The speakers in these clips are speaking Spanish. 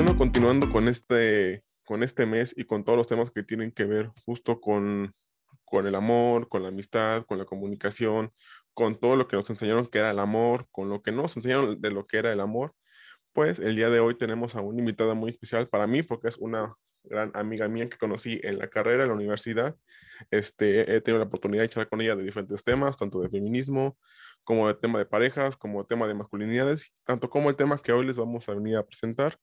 bueno, continuando con este, con este mes y con todos los temas que tienen que ver justo con, con el amor, con la amistad, con la comunicación, con todo lo que nos enseñaron que era el amor, con lo que no nos enseñaron de lo que era el amor, pues el día de hoy tenemos a una invitada muy especial para mí porque es una gran amiga mía que conocí en la carrera, en la universidad. Este, he tenido la oportunidad de charlar con ella de diferentes temas, tanto de feminismo, como de tema de parejas, como de tema de masculinidades, tanto como el tema que hoy les vamos a venir a presentar.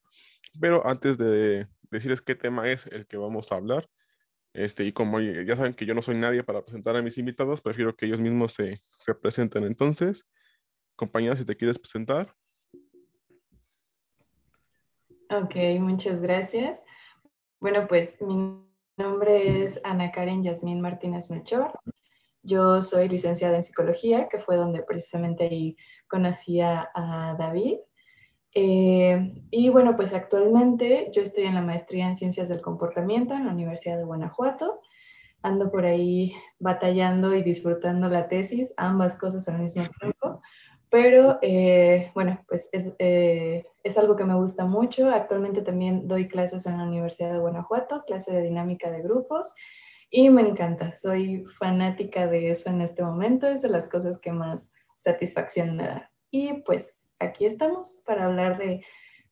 Pero antes de decirles qué tema es el que vamos a hablar, este, y como ya saben que yo no soy nadie para presentar a mis invitados, prefiero que ellos mismos se, se presenten. Entonces, compañera, si te quieres presentar. Ok, muchas gracias. Bueno, pues mi nombre es Ana Karen Yasmín Martínez Melchor. Yo soy licenciada en psicología, que fue donde precisamente ahí conocí a, David. Eh, y bueno, pues actualmente yo estoy en la maestría en ciencias del comportamiento en la Universidad de Guanajuato. Ando por ahí batallando y disfrutando la tesis, ambas cosas al mismo tiempo. Pero eh, bueno, pues es, eh, es, algo que me gusta mucho. Actualmente también doy clases en la Universidad de Guanajuato, clase de dinámica de grupos, y me encanta. Soy fanática de eso en este momento. Es de las cosas que más satisfacción me da. Y pues aquí estamos para hablar de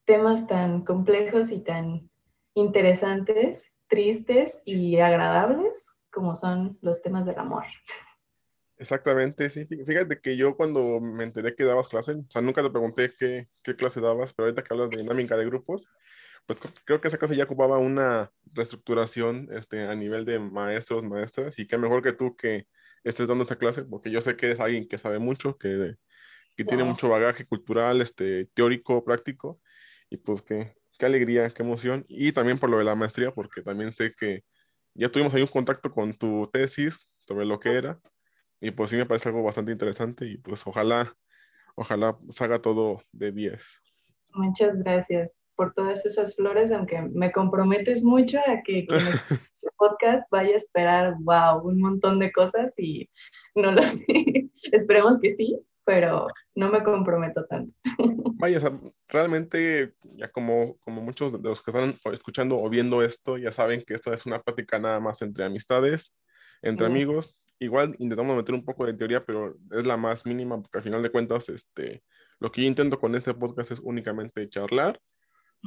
temas tan complejos y tan interesantes, tristes y agradables como son los temas del amor. Exactamente, sí. Fíjate que yo cuando me enteré que dabas clase, o sea, nunca te pregunté qué, qué clase dabas, pero ahorita que hablas de dinámica de grupos, pues creo que esa clase ya ocupaba una reestructuración este, a nivel de maestros, maestras, y qué mejor que tú que estés dando esa clase, porque yo sé que eres alguien que sabe mucho, que, que tiene mucho bagaje cultural, este, teórico, práctico, y pues qué, qué alegría, qué emoción, y también por lo de la maestría, porque también sé que ya tuvimos ahí un contacto con tu tesis sobre lo que era, y pues sí me parece algo bastante interesante y pues ojalá, ojalá salga todo de 10. Muchas gracias por todas esas flores, aunque me comprometes mucho a que quien este podcast vaya a esperar, wow, un montón de cosas y no lo sé. Esperemos que sí, pero no me comprometo tanto. Vaya, realmente, ya como, como muchos de los que están escuchando o viendo esto, ya saben que esto es una plática nada más entre amistades, entre amigos, igual intentamos meter un poco de teoría, pero es la más mínima, porque al final de cuentas, este, lo que yo intento con este podcast es únicamente charlar,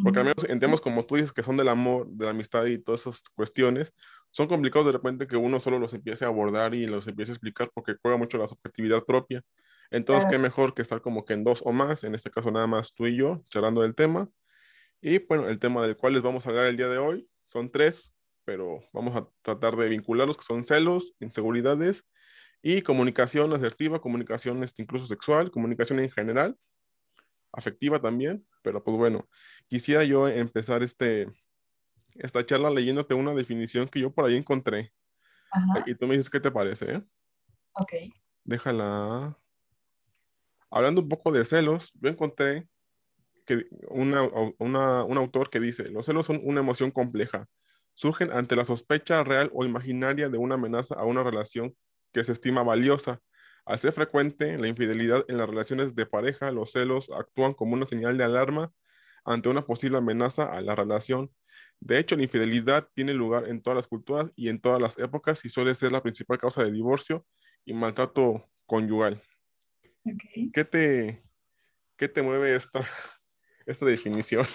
porque al menos en temas como tú dices, que son del amor, de la amistad y todas esas cuestiones, son complicados de repente que uno solo los empiece a abordar y los empiece a explicar porque juega mucho la subjetividad propia. Entonces, qué mejor que estar como que en dos o más, en este caso nada más tú y yo, charlando del tema. Y bueno, el tema del cual les vamos a hablar el día de hoy son tres, pero vamos a tratar de vincularlos, que son celos, inseguridades y comunicación asertiva, comunicación este, incluso sexual, comunicación en general, afectiva también, pero pues bueno, quisiera yo empezar este, esta charla leyéndote una definición que yo por ahí encontré. Y tú me dices qué te parece, ¿eh? Ok. Déjala. Hablando un poco de celos, yo encontré que una, una, un autor que dice, los celos son una emoción compleja, surgen ante la sospecha real o imaginaria de una amenaza a una relación que se estima valiosa. Al ser frecuente la infidelidad en las relaciones de pareja, los celos actúan como una señal de alarma ante una posible amenaza a la relación. De hecho, la infidelidad tiene lugar en todas las culturas y en todas las épocas y suele ser la principal causa de divorcio y maltrato conyugal. ¿Qué, te, ¿Qué te mueve esta, esta definición?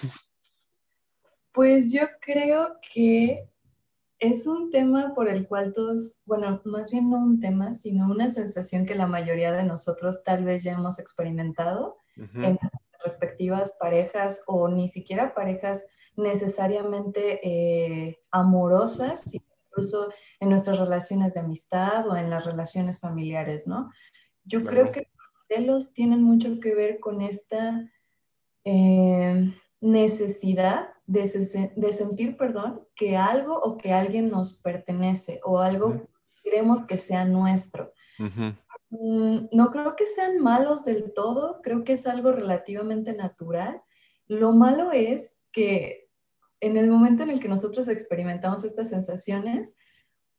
Pues yo creo que es un tema por el cual todos, bueno, más bien no un tema, sino una sensación que la mayoría de nosotros tal vez ya hemos experimentado en respectivas parejas o ni siquiera parejas necesariamente eh, amorosas, incluso en nuestras relaciones de amistad o en las relaciones familiares, ¿no? Yo creo que los celos tienen mucho que ver con esta... Eh, necesidad de, sentir, perdón, que algo o que alguien nos pertenece o algo queremos que sea nuestro. Mm, no creo que sean malos del todo, creo que es algo relativamente natural. Lo malo es que en el momento en el que nosotros experimentamos estas sensaciones,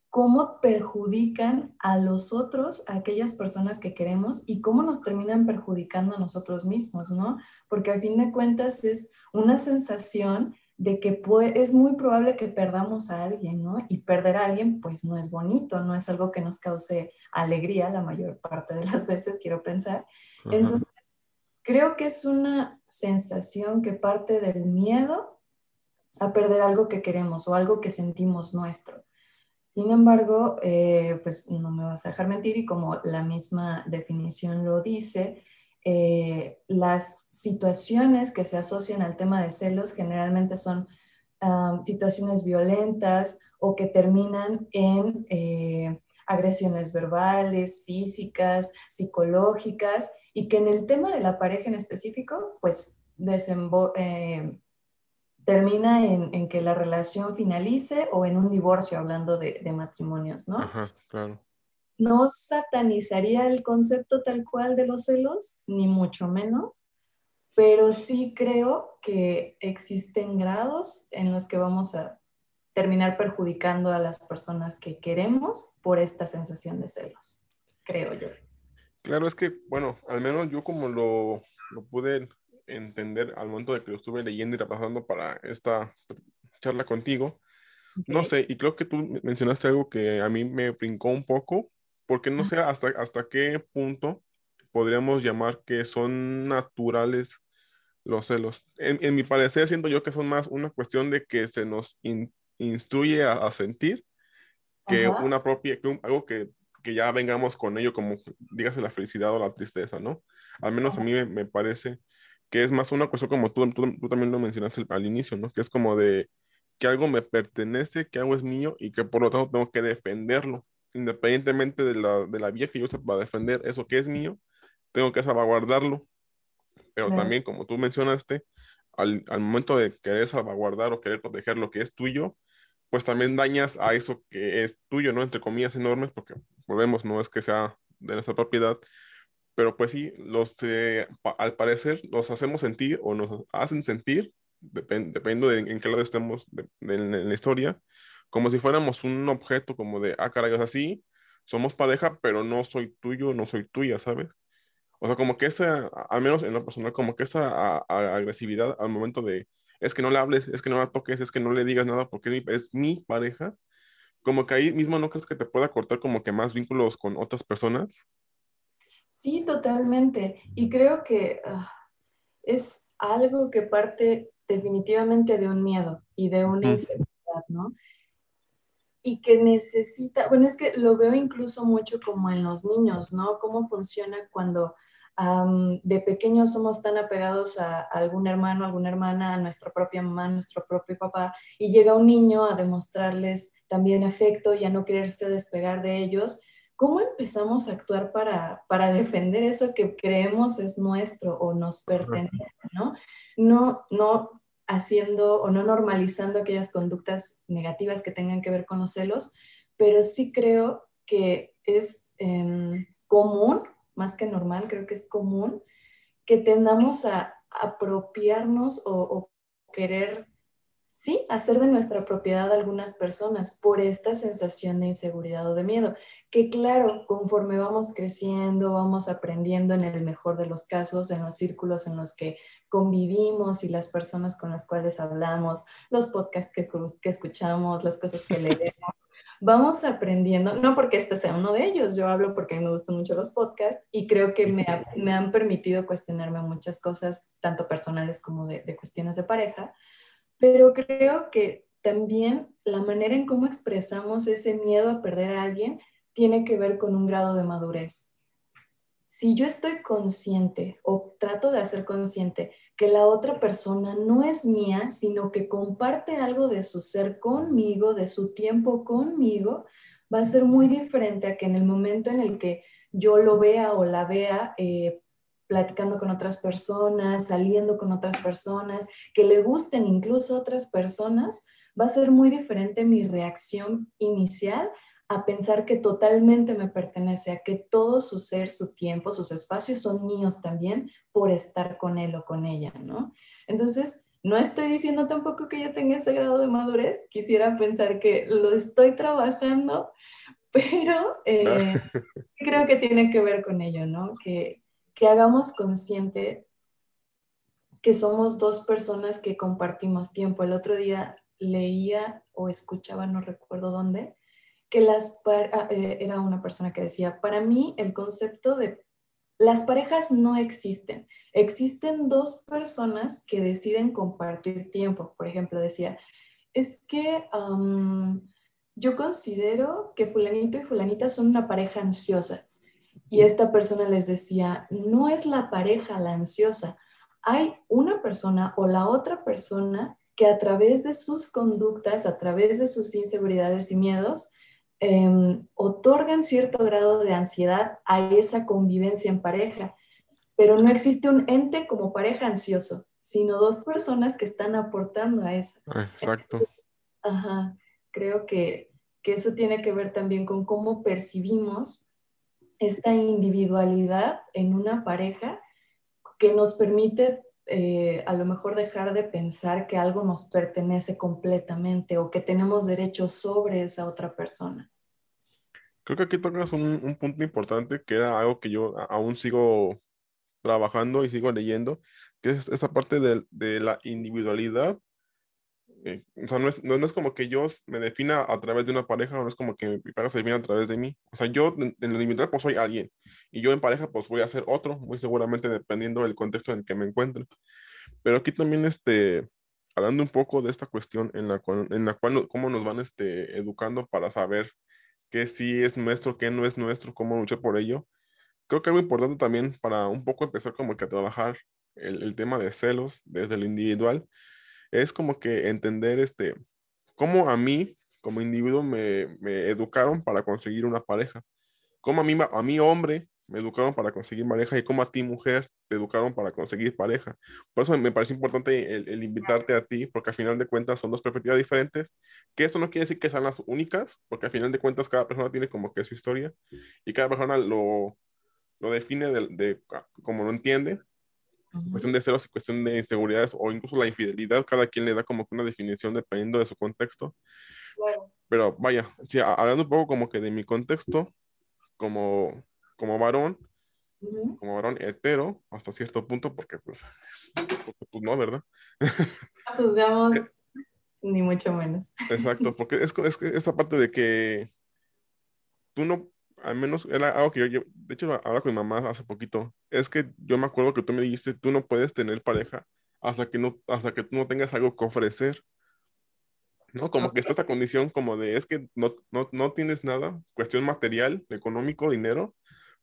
cómo perjudican a los otros, a aquellas personas que queremos y cómo nos terminan perjudicando a nosotros mismos, ¿no? Porque a fin de cuentas es una sensación de que es muy probable que perdamos a alguien, ¿no? Y perder a alguien, pues no es bonito, no es algo que nos cause alegría la mayor parte de las veces, quiero pensar. Entonces, creo que es una sensación que parte del miedo a perder algo que queremos o algo que sentimos nuestro. Sin embargo, eh, pues no me vas a dejar mentir y como la misma definición lo dice, eh, las situaciones que se asocian al tema de celos generalmente son ah, situaciones violentas o que terminan en eh, agresiones verbales, físicas, psicológicas y que en el tema de la pareja en específico, pues eh, termina en, que la relación finalice o en un divorcio, hablando de, de matrimonios, ¿no? Ajá, claro no satanizaría el concepto tal cual de los celos, ni mucho menos, pero sí creo que existen grados en los que vamos a terminar perjudicando a las personas que queremos por esta sensación de celos, creo yo. Claro, es que, bueno, al menos yo como lo, pude entender al momento de que lo estuve leyendo y repasando para esta charla contigo, no sé, y creo que tú mencionaste algo que a mí me brincó un poco, porque no sé hasta, hasta qué punto podríamos llamar que son naturales los celos. En, mi parecer, siento yo que son más una cuestión de que se nos instruye a, sentir que una propia, que algo que, que, ya vengamos con ello, como dígase la felicidad o la tristeza, ¿no? Al menos a mí me, parece que es más una cuestión como tú, tú, tú, también lo mencionaste al inicio, ¿no? Que es como de que algo me pertenece, que algo es mío y que por lo tanto tengo que defenderlo independientemente de la, de la vía que yo use para defender eso que es mío, tengo que salvaguardarlo. Pero también, como tú mencionaste, al, al, momento de querer salvaguardar o querer proteger lo que es tuyo, pues también dañas a eso que es tuyo, ¿no? Entre comillas enormes, porque volvemos, no es que sea de nuestra propiedad, pero pues sí, los, eh, al parecer los hacemos sentir o nos hacen sentir, dependiendo de en, qué lado estemos en la historia, como si fuéramos un objeto como de, ah, caray, así, somos pareja, pero no soy tuyo, no soy tuya, ¿sabes? O sea, como que esa, al menos en lo personal, como que esa agresividad al momento de, es que no le hables, es que no la toques, es que no le digas nada porque es mi, pareja, como que ahí mismo no crees que te pueda cortar como que más vínculos con otras personas. Sí, totalmente. Y creo que ah, es algo que parte definitivamente de un miedo y de una inseguridad, ¿no? Y que necesita, bueno, es que lo veo incluso mucho como en los niños, ¿no? Cómo funciona cuando de pequeños somos tan apegados a, algún hermano, alguna hermana, a nuestra propia mamá, a nuestro propio papá, y llega un niño a demostrarles también afecto y a no quererse despegar de ellos. ¿Cómo empezamos a actuar para, para defender eso que creemos es nuestro o nos pertenece, ¿no? No, no haciendo o no normalizando aquellas conductas negativas que tengan que ver con los celos, pero sí creo que es em, común, más que normal, creo que es común que tendamos a apropiarnos o, querer, sí, hacer de nuestra propiedad a algunas personas por esta sensación de inseguridad o de miedo, que claro, conforme vamos creciendo, vamos aprendiendo en el mejor de los casos, en los círculos en los que convivimos y las personas con las cuales hablamos, los podcasts que, que escuchamos, las cosas que leemos, vamos aprendiendo, no porque este sea uno de ellos, yo hablo porque a mí me gustan mucho los podcasts y creo que me, me han permitido cuestionarme muchas cosas, tanto personales como de, de cuestiones de pareja, pero creo que también la manera en cómo expresamos ese miedo a perder a alguien tiene que ver con un grado de madurez. Si yo estoy consciente o trato de hacer consciente que la otra persona no es mía, sino que comparte algo de su ser conmigo, de su tiempo conmigo, va a ser muy diferente a que en el momento en el que yo lo vea o la vea eh, platicando con otras personas, saliendo con otras personas, que le gusten incluso otras personas, va a ser muy diferente mi reacción inicial a pensar que totalmente me pertenece, a que todo su ser, su tiempo, sus espacios son míos también por estar con él o con ella, ¿no? Entonces, no estoy diciendo tampoco que yo tenga ese grado de madurez, quisiera pensar que lo estoy trabajando, pero eh, creo que tiene que ver con ello, ¿no? Que, que hagamos consciente que somos dos personas que compartimos tiempo. El otro día leía o escuchaba, no recuerdo dónde, que las ah, eh, era una persona que decía, para mí el concepto de las parejas no existen. Existen dos personas que deciden compartir tiempo. Por ejemplo, decía, es que yo considero que fulanito y fulanita son una pareja ansiosa. Y esta persona les decía, no es la pareja la ansiosa, hay una persona o la otra persona que a través de sus conductas, a través de sus inseguridades y miedos, em, otorgan cierto grado de ansiedad a esa convivencia en pareja. Pero no existe un ente como pareja ansioso, sino dos personas que están aportando a eso. Ah, exacto. ajá, creo que, que eso tiene que ver también con cómo percibimos esta individualidad en una pareja que nos permite eh, a lo mejor dejar de pensar que algo nos pertenece completamente o que tenemos derechos sobre esa otra persona. Creo que aquí tocas un, punto importante que era algo que yo aún sigo trabajando y sigo leyendo, que es esa parte de, de la individualidad eh, o sea, no es, no, es, como que yo me defina a través de una pareja, no es como que mi pareja se defina a través de mí. O sea, yo en, el individual pues soy alguien y yo en pareja pues voy a ser otro, muy seguramente dependiendo del contexto en el que me encuentre. Pero aquí también, este, hablando un poco de esta cuestión en la cual, en la cual cómo nos van este, educando para saber qué sí es nuestro, qué no es nuestro, cómo luchar por ello. Creo que algo importante también para un poco empezar como que a trabajar el, tema de celos desde el individual es como que entender este, cómo a mí como individuo me, me educaron para conseguir una pareja, cómo a mí, a mí hombre me educaron para conseguir pareja y cómo a ti mujer te educaron para conseguir pareja. Por eso me parece importante el, el, invitarte a ti, porque al final de cuentas son dos perspectivas diferentes, que eso no quiere decir que sean las únicas, porque al final de cuentas cada persona tiene como que su historia y cada persona lo, lo define de, de como lo entiende cuestión de celos y cuestión de inseguridades o incluso la infidelidad, cada quien le da como que una definición dependiendo de su contexto. Pero vaya, sí, hablando un poco como que de mi contexto, como, como varón, como varón hetero, hasta cierto punto, porque pues, pues no, ¿verdad? Juzgamos ni mucho menos. Exacto, porque es, es esta parte de que tú no al menos era algo que yo, de hecho, ahora con mi mamá hace poquito, es que yo me acuerdo que tú me dijiste, tú no puedes tener pareja hasta que no, hasta que tú no tengas algo que ofrecer. ¿No? Como que está esta condición como de, es que no, no, no tienes nada, cuestión material, económico, dinero,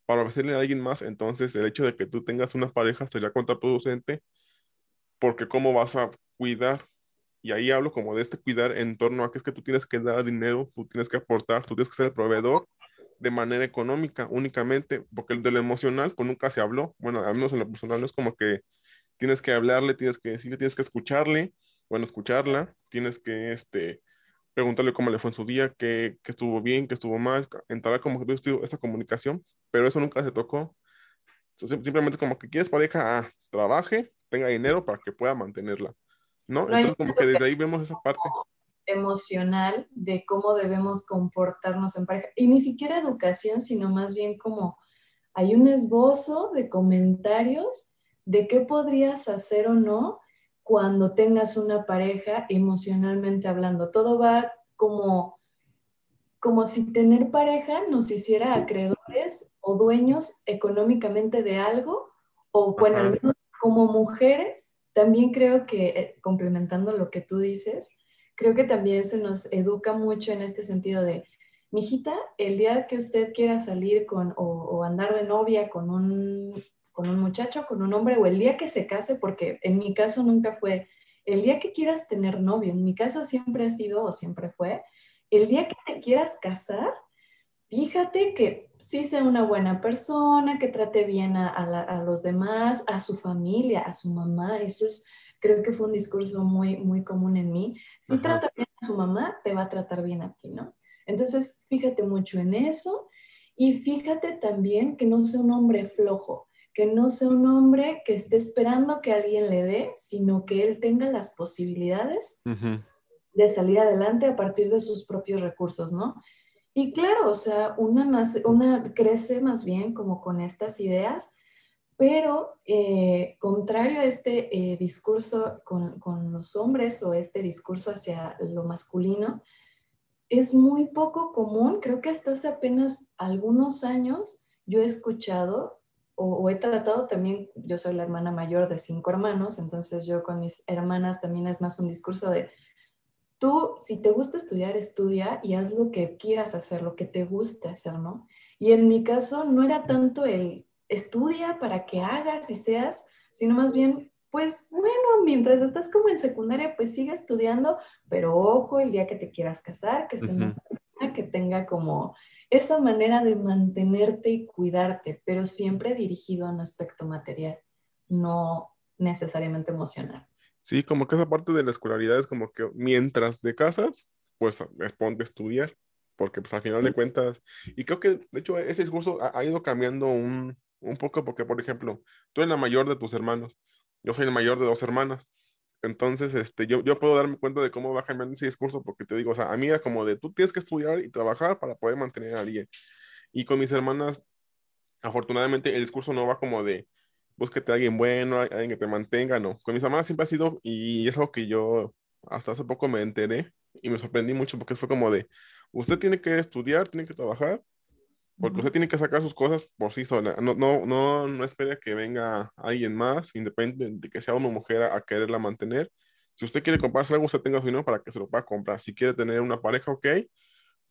para ofrecerle a alguien más, entonces el hecho de que tú tengas una pareja sería contraproducente, porque cómo vas a cuidar, y ahí hablo como de este cuidar en torno a que es que tú tienes que dar dinero, tú tienes que aportar, tú tienes que ser el proveedor, de manera económica únicamente, porque de lo emocional pues nunca se habló. Bueno, al menos en lo personal no es como que tienes que hablarle, tienes que decirle, tienes que escucharle, bueno, escucharla, tienes que este, preguntarle cómo le fue en su día, qué, qué estuvo bien, qué estuvo mal, entrar como que esa comunicación, pero eso nunca se tocó. simplemente como que quieres pareja, ah, trabaje, tenga dinero para que pueda mantenerla, ¿no? Entonces como que desde ahí vemos esa parte emocional de cómo debemos comportarnos en pareja. Y ni siquiera educación, sino más bien como hay un esbozo de comentarios de qué podrías hacer o no cuando tengas una pareja emocionalmente hablando. Todo va como, como si tener pareja nos hiciera o dueños económicamente de algo, o bueno, al menos como mujeres, también creo que, eh, complementando lo que tú dices, creo que también se nos educa mucho en este sentido de, mijita, el día que usted quiera salir con o, andar de novia con un, con un muchacho, con un hombre, o el día que se case, porque en mi caso nunca fue, el día que quieras tener novio, en mi caso siempre ha sido o siempre fue, el día que te quieras casar, fíjate que sí sea una buena persona, que trate bien a, a los demás, a su familia, a su mamá, eso es creo que fue un discurso muy, muy común en mí. Si trata bien a su mamá, te va a tratar bien a ti, ¿no? Entonces, fíjate mucho en eso y fíjate también que no sea un hombre flojo, que no sea un hombre que esté esperando que alguien le dé, sino que él tenga las posibilidades de salir adelante a partir de sus propios recursos, ¿no? Y claro, o sea, una, nace, una crece más bien como con estas ideas Pero eh, contrario a este eh, discurso con, con, los hombres o este discurso hacia lo masculino, es muy poco común, creo que hasta hace apenas algunos años yo he escuchado o, o, he tratado también, yo soy la hermana mayor de cinco hermanos, entonces yo con mis hermanas también es más un discurso de, tú, si te gusta estudiar, estudia y haz lo que quieras hacer, lo que te guste hacer, ¿no? Y en mi caso no era tanto el estudia para que hagas y seas, sino más bien, pues bueno, mientras estás como en secundaria, pues sigue estudiando, pero ojo, el día que te quieras casar, que sea una persona que tenga como esa manera de mantenerte y cuidarte, pero siempre dirigido a un aspecto material, no necesariamente emocional. Sí, como que esa parte de la escolaridad es como que mientras de casas, pues a estudiar, porque pues al final de cuentas, y creo que de hecho ese discurso ha ido cambiando un, un poco porque, por ejemplo, tú eres la mayor de tus hermanos, yo soy el mayor de dos hermanas. Entonces, este, yo, yo puedo darme cuenta de cómo va cambiando ese discurso porque te digo, o sea, a mí era como de tú tienes que estudiar y trabajar para poder mantener a alguien. Y con mis hermanas, afortunadamente, el discurso no va como de búsquete a alguien bueno, alguien que te mantenga, no. Con mis hermanas siempre ha sido, y es algo que yo hasta hace poco me enteré y me sorprendí mucho porque fue como de, usted tiene que estudiar, tiene que trabajar porque usted tiene que sacar sus cosas por sí sola. No, no, no, no espere que venga alguien más, independiente de que sea una mujer, a, quererla mantener. Si usted quiere comprarse algo, usted tenga su dinero para que se lo pueda comprar. Si quiere tener una pareja, ok,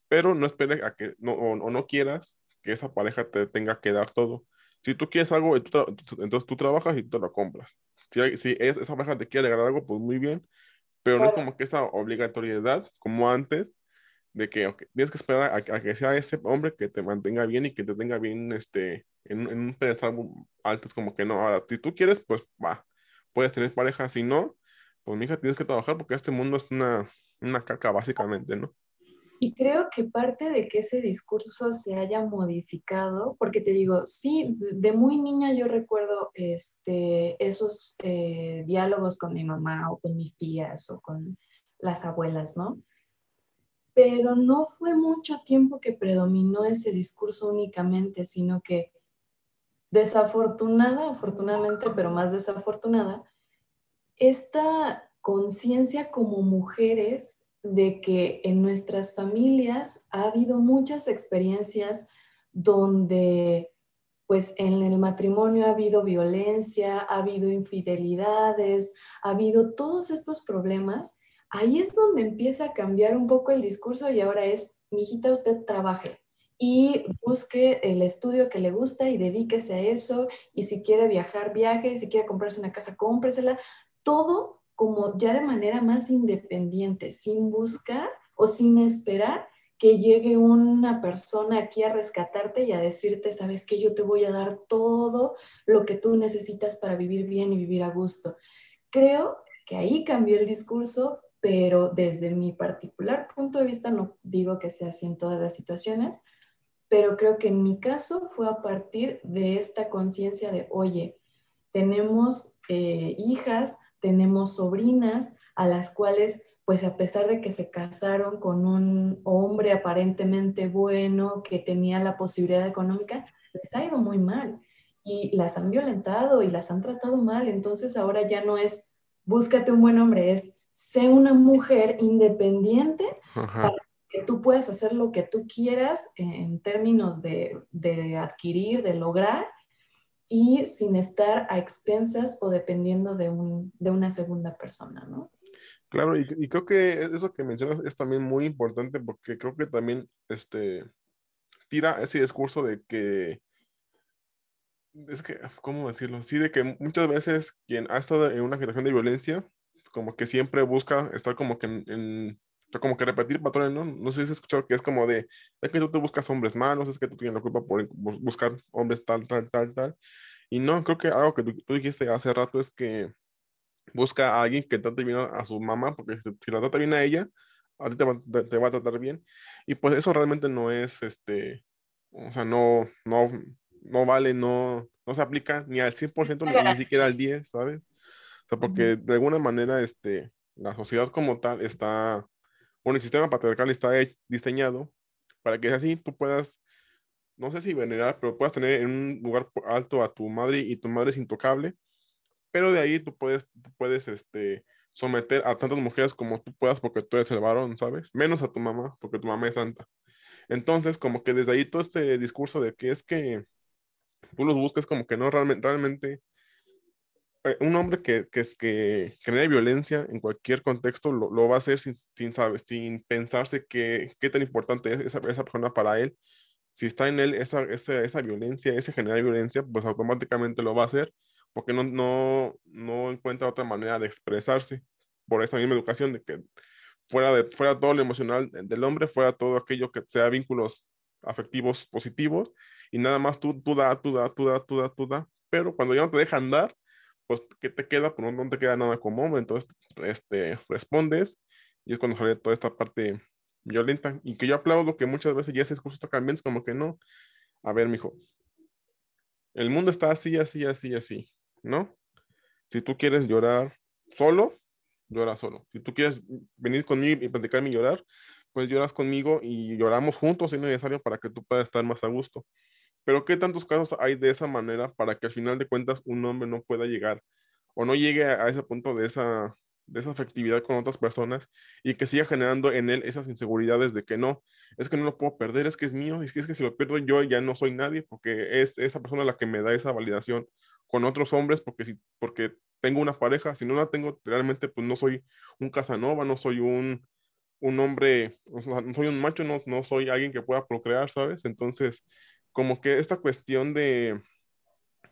pero no espere a que, no, o, no quieras que esa pareja te tenga que dar todo. Si tú quieres algo, entonces tú trabajas y tú te lo compras. Si, si esa pareja te quiere regalar algo, pues muy bien, pero no es como que esa obligatoriedad, como antes, de que tienes que esperar a, que sea ese hombre que te mantenga bien y que te tenga bien este, en, un pedestal alto. Es como que no, ahora, si tú quieres, pues va, puedes tener pareja, si no, pues mi hija tienes que trabajar porque este mundo es una, una caca básicamente, ¿no? Y creo que parte de que ese discurso se haya modificado, porque te digo, sí, de muy niña yo recuerdo este, esos eh, diálogos con mi mamá o con mis tías o con las abuelas, ¿no? pero no fue mucho tiempo que predominó ese discurso únicamente, sino que desafortunada, afortunadamente, pero más desafortunada, esta conciencia como mujeres de que en nuestras familias ha habido muchas experiencias donde pues en el matrimonio ha habido violencia, ha habido infidelidades, ha habido todos estos problemas ahí es donde empieza a cambiar un poco el discurso y ahora es, mi hijita, usted trabaje y busque el estudio que le gusta y dedíquese a eso. Y si quiere viajar, viaje. Y si quiere comprarse una casa, cómpresela. Todo como ya de manera más independiente, sin buscar o sin esperar que llegue una persona aquí a rescatarte y a decirte, sabes que yo te voy a dar todo lo que tú necesitas para vivir bien y vivir a gusto. Creo que ahí cambió el discurso, pero desde mi particular punto de vista, no digo que sea así en todas las situaciones, pero creo que en mi caso fue a partir de esta conciencia de, oye, tenemos eh, hijas, tenemos sobrinas a las cuales, pues a pesar de que se casaron con un hombre aparentemente bueno, que tenía la posibilidad económica, les ha ido muy mal y las han violentado y las han tratado mal. Entonces ahora ya no es búscate un buen hombre, es sé una mujer independiente para que tú puedas hacer lo que tú quieras en términos de, adquirir, de lograr, y sin estar a expensas o dependiendo de, una segunda persona, ¿no? Claro, y, creo que eso que mencionas es también muy importante porque creo que también este, tira ese discurso de que es que, ¿cómo decirlo? Sí, de que muchas veces quien ha estado en una situación de violencia como que siempre busca estar como que en, como que repetir patrones, ¿no? No sé si has escuchado que es como de, es que tú te buscas hombres malos, es que tú tienes la culpa por buscar hombres tal, tal, tal, tal. Y no, creo que algo que tú, dijiste hace rato es que busca a alguien que trate bien a, su mamá, porque si, la trata bien a ella, a ti te va, te, va, a tratar bien. Y pues eso realmente no es, este, o sea, no, no, no vale, no, no se aplica ni al 100% ni, ni siquiera al 10, ¿sabes? sea, porque de alguna manera este, la sociedad como tal está, bueno, el sistema patriarcal está diseñado para que así tú puedas no sé si venerar, pero puedas tener en un lugar alto a tu madre y tu madre es intocable, pero de ahí tú puedes, puedes este, someter a tantas mujeres como tú puedas porque tú eres el varón, ¿sabes? Menos a tu mamá, porque tu mamá es santa. Entonces, como que desde ahí todo este discurso de que es que tú los busques como que no realmente, realmente un hombre que, que, que genera violencia en cualquier contexto lo, lo va a hacer sin, sin, saber, sin pensarse qué tan importante es esa, esa persona para él. Si está en él esa, esa, esa violencia, ese generar violencia, pues automáticamente lo va a hacer porque no, no, no encuentra otra manera de expresarse por esa misma educación de que fuera, de, fuera todo lo emocional del hombre, fuera todo aquello que sea vínculos afectivos positivos y nada más tú, tú da, tú da, tú da, tú da, tú da, pero cuando ya no te dejan dar, pues ¿qué te queda? Pues no, te queda nada hombre, entonces este, respondes y es cuando sale toda esta parte violenta y que yo aplaudo que muchas veces ya discurso está cambiando, como que no, a ver, mijo, el mundo está así, así, así, así. ¿no? Si tú quieres llorar solo, llora solo. Si tú quieres venir conmigo y platicarme y llorar, pues lloras conmigo y lloramos juntos si es necesario para que tú puedas estar más a gusto. Pero ¿qué tantos casos hay de esa manera para que al final de cuentas un hombre no pueda llegar o no llegue a, ese punto de esa, de esa afectividad con otras personas y que siga generando en él esas inseguridades de que no, es que no lo puedo perder, es que es mío, es que, es que si lo pierdo yo ya no soy nadie porque es esa persona la que me da esa validación con otros hombres porque, si, porque tengo una pareja, si no la tengo, realmente pues no soy un Casanova, no soy un, un hombre, no soy un macho, no, no soy alguien que pueda procrear, ¿sabes? Entonces, como que esta cuestión de,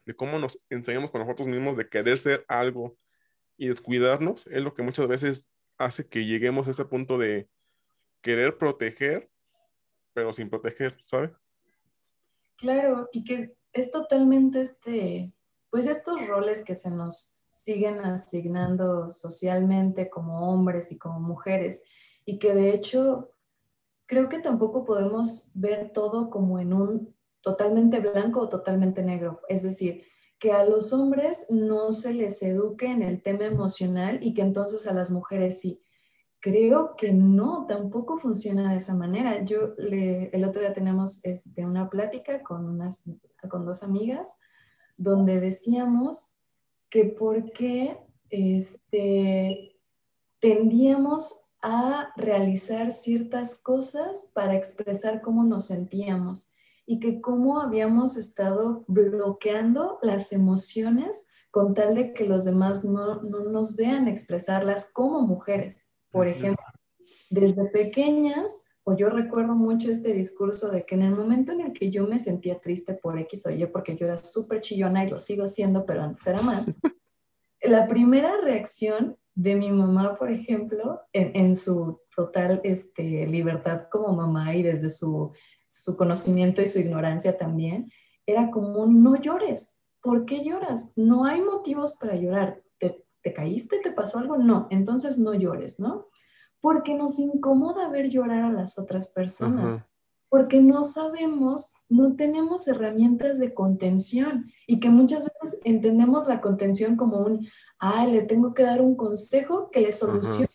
de cómo nos enseñamos con nosotros mismos de querer ser algo y descuidarnos es lo que muchas veces hace que lleguemos a ese punto de querer proteger, pero sin proteger, ¿sabes? Claro, y que es totalmente este, pues estos roles que se nos siguen asignando socialmente como hombres y como mujeres y que de hecho creo que tampoco podemos ver todo como en un totalmente blanco o totalmente negro. Es decir, que a los hombres no se les eduque en el tema emocional y que entonces a las mujeres sí. Creo que no, tampoco funciona de esa manera. Yo el otro día tenemos este, una plática con, unas, con dos amigas donde decíamos que por qué este, tendíamos a realizar ciertas cosas para expresar cómo nos sentíamos y que cómo habíamos estado bloqueando las emociones con tal de que los demás no, no nos vean expresarlas como mujeres. Por ejemplo, desde pequeñas o yo recuerdo mucho este discurso de que en el momento en el que yo me sentía triste por X o Y, porque yo era súper chillona y lo sigo siendo, pero antes era más, la primera reacción de mi mamá, por ejemplo, en, su total este, libertad como mamá y desde su, su conocimiento y su ignorancia también, era como, no llores. ¿Por qué lloras? No hay motivos para llorar. ¿Te, te caíste? ¿Te pasó algo? No, entonces no llores, ¿no? porque nos incomoda ver llorar a las otras personas, porque no sabemos, no tenemos herramientas de contención y que muchas veces entendemos la contención como un, ah, le tengo que dar un consejo que le solucione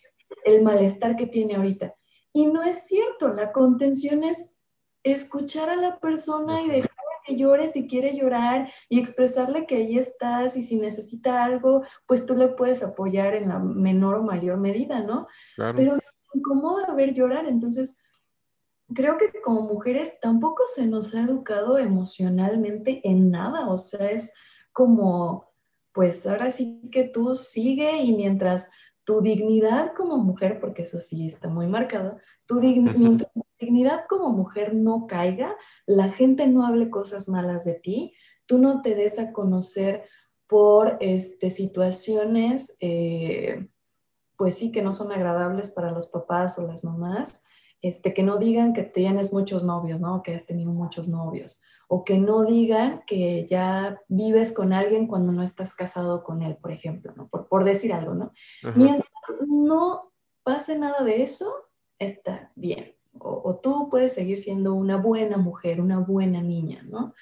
el malestar que tiene ahorita. Y no es cierto, la contención es escuchar a la persona y dejar que llore si quiere llorar y expresarle que ahí estás y si necesita algo, pues tú le puedes apoyar en la menor o mayor medida, ¿no? Pero nos incomoda ver llorar, entonces creo que como mujeres tampoco se nos ha educado emocionalmente en nada, o sea, es como, pues ahora sí que tú sigue y mientras tu dignidad como mujer, porque eso sí está muy marcado, tu mientras dignidad como mujer no caiga, la gente no hable cosas malas de ti, tú no te des a conocer por este, situaciones, eh, pues sí, que no son agradables para los papás o las mamás, este, que no digan que tienes muchos novios, ¿no? Que has tenido muchos novios o que no digan que ya vives con alguien cuando no estás casado con él, por ejemplo, ¿no? Por, por decir algo, ¿no? Mientras no pase nada de eso, está bien. O, tú puedes seguir siendo una buena mujer, una buena niña, ¿no?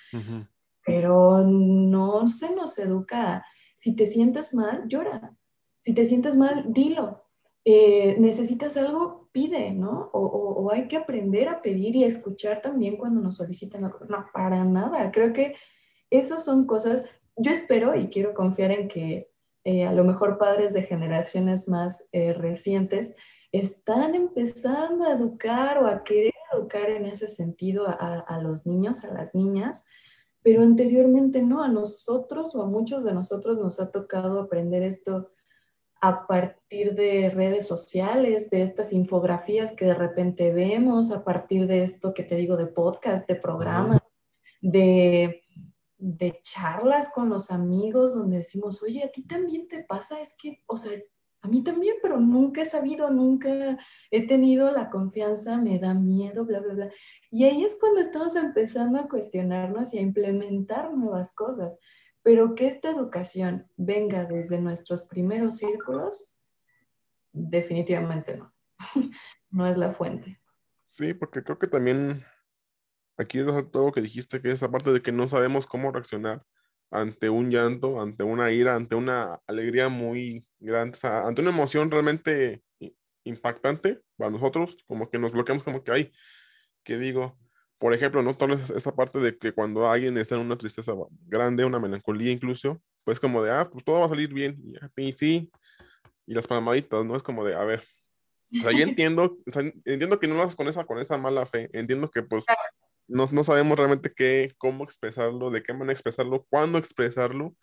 Pero no se nos educa. Si te sientes mal, llora. Si te sientes mal, dilo. eh, necesitas algo, pide, ¿no? O, o, hay que aprender a pedir y a escuchar también cuando nos solicitan algo. No, para nada. Creo que esas son cosas, yo espero y quiero confiar en que eh, a lo mejor padres de generaciones más eh, recientes están empezando a educar o a querer educar en ese sentido a, los niños, a las niñas, pero anteriormente no, a nosotros o a muchos de nosotros nos ha tocado aprender esto a partir de redes sociales, de estas infografías que de repente vemos, a partir de esto que te digo de podcast, de programas, de, de charlas con los amigos donde decimos, oye, a ti también te pasa, es que, o sea, a mí también, pero nunca he sabido, nunca he tenido la confianza, me da miedo, bla, bla, bla. Y ahí es cuando estamos empezando a cuestionarnos y a implementar nuevas cosas. Pero que esta educación venga desde nuestros primeros círculos, definitivamente no. no es la fuente. Sí, porque creo que también aquí todo que dijiste, que es aparte de que no sabemos cómo reaccionar ante un llanto, ante una ira, ante una alegría muy grande, ante una emoción realmente impactante para nosotros, como que nos bloqueamos como que hay, que digo, por ejemplo, no toda esa parte de que cuando alguien está en una tristeza grande, una melancolía incluso, pues como de, ah, pues todo va a salir bien, y, sí, y las palmaditas, ¿no? Es como de, a ver, o sea, yo entiendo, entiendo que no lo haces con esa, con esa mala fe, entiendo que pues no, no sabemos realmente qué, cómo expresarlo, de qué manera expresarlo, cuándo expresarlo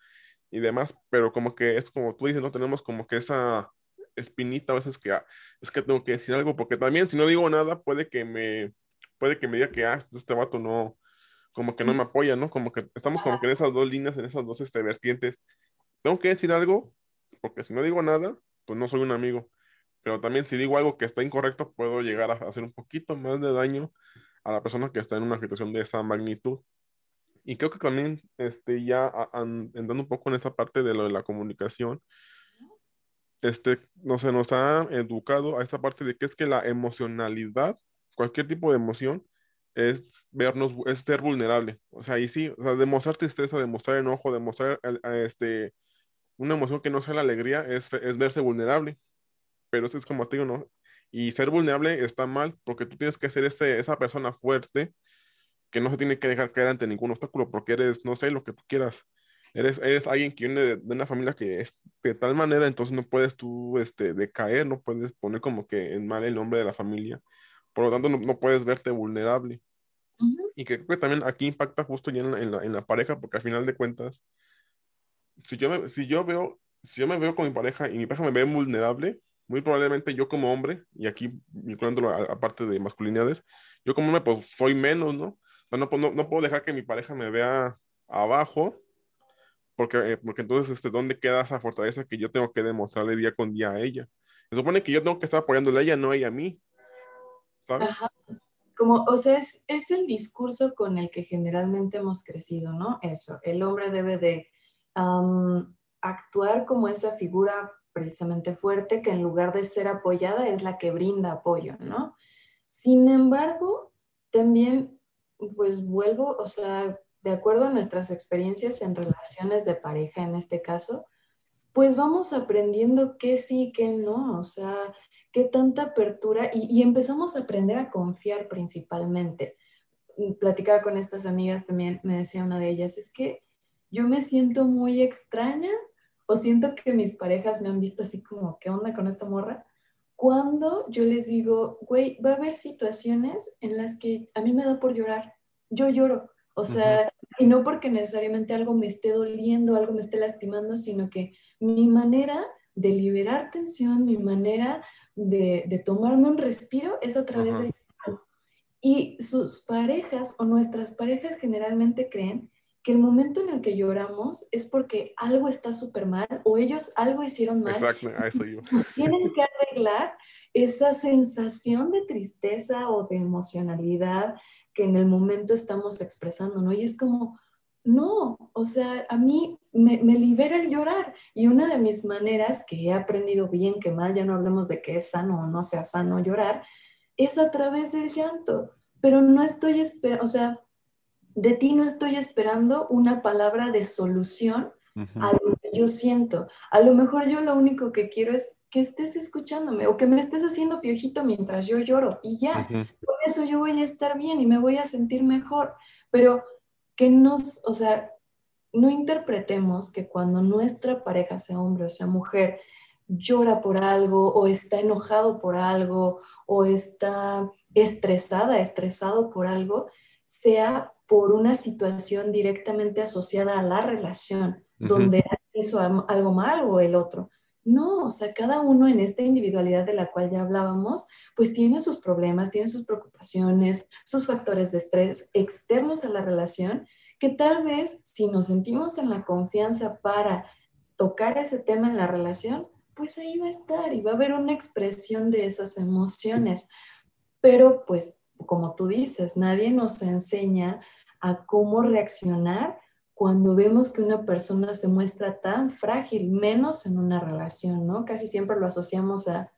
y demás, pero como que es como tú dices, no tenemos como que esa espinita a veces que, ah, es que tengo que decir algo, porque también si no digo nada puede que me puede que me diga que, ah, este vato no, como que no me apoya, ¿no? Como que estamos como que en esas dos líneas, en esas dos este, vertientes. Tengo que decir algo, porque si no digo nada, pues no soy un amigo. Pero también si digo algo que está incorrecto, puedo llegar a hacer un poquito más de daño a la persona que está en una situación de esa magnitud. Y creo que también, este, ya entrando un poco en esa parte de lo de la comunicación, este, no se nos ha educado a esa parte de que es que la emocionalidad cualquier tipo de emoción es vernos, es ser vulnerable. O sea, y sí, o sea, demostrar tristeza, demostrar enojo, demostrar este, una emoción que no sea la alegría, es, es verse vulnerable. Pero eso es como te digo, ¿no? Y ser vulnerable está mal porque tú tienes que ser ese, esa persona fuerte que no se tiene que dejar caer ante ningún obstáculo porque eres, no sé, lo que tú quieras. Eres, eres alguien que viene de, de, una familia que es de tal manera, entonces no puedes tú este, decaer, no puedes poner como que en mal el nombre de la familia por lo tanto, no, puedes verte vulnerable. Y que creo que también aquí impacta justo ya en la, en la, pareja, porque al final de cuentas, si yo, me, si yo veo, si yo me veo con mi pareja y mi pareja me ve vulnerable, muy probablemente yo como hombre, y aquí vinculándolo a, parte de masculinidades, yo como hombre pues soy menos, ¿no? No, no, no, puedo dejar que mi pareja me vea abajo, porque, eh, porque entonces, este, ¿dónde queda esa fortaleza que yo tengo que demostrarle día con día a ella? Se supone que yo tengo que estar apoyándole a ella, no ella a mí. Como, o sea, es, es, el discurso con el que generalmente hemos crecido, ¿no? Eso, el hombre debe de actuar como esa figura precisamente fuerte que en lugar de ser apoyada es la que brinda apoyo, ¿no? Sin embargo, también, pues vuelvo, o sea, de acuerdo a nuestras experiencias en relaciones de pareja en este caso, pues vamos aprendiendo qué sí, qué no, o sea, qué tanta apertura y, empezamos a aprender a confiar principalmente. Platicaba con estas amigas también, me decía una de ellas, es que yo me siento muy extraña o siento que mis parejas me han visto así como, ¿qué onda con esta morra? Cuando yo les digo, güey, va a haber situaciones en las que a mí me da por llorar, yo lloro, o sea, y no porque necesariamente algo me esté doliendo, algo me esté lastimando, sino que mi manera de liberar tensión, mi manera de, tomarme un respiro es a través de Y sus parejas o nuestras parejas generalmente creen que el momento en el que lloramos es porque algo está súper mal o ellos algo hicieron mal. Exacto, a eso yo. Tienen que arreglar esa sensación de tristeza o de emocionalidad que en el momento estamos expresando, ¿no? Y es como, no, o sea, a mí me, libera el llorar. Y una de mis maneras que he aprendido bien, que mal, ya no hablemos de que es sano o no sea sano llorar, es a través del llanto. Pero no estoy esperando, o sea, de ti no estoy esperando una palabra de solución a lo que yo siento. A lo mejor yo lo único que quiero es que estés escuchándome o que me estés haciendo piojito mientras yo lloro y ya. Por eso yo voy a estar bien y me voy a sentir mejor. Pero que nos, o sea, no interpretemos que cuando nuestra pareja, sea hombre o sea mujer, llora por algo o está enojado por algo o está estresada, estresado por algo, sea por una situación directamente asociada a la relación, donde hizo algo mal o el otro. No, o sea, cada uno en esta individualidad de la cual ya hablábamos, pues tiene sus problemas, tiene sus preocupaciones, sus factores de estrés externos a la relación, que tal vez si nos sentimos en la confianza para tocar ese tema en la relación, pues ahí va a estar y va a haber una expresión de esas emociones. Pero pues, como tú dices, nadie nos enseña a cómo reaccionar cuando vemos que una persona se muestra tan frágil, menos en una relación, ¿no? Casi siempre lo asociamos a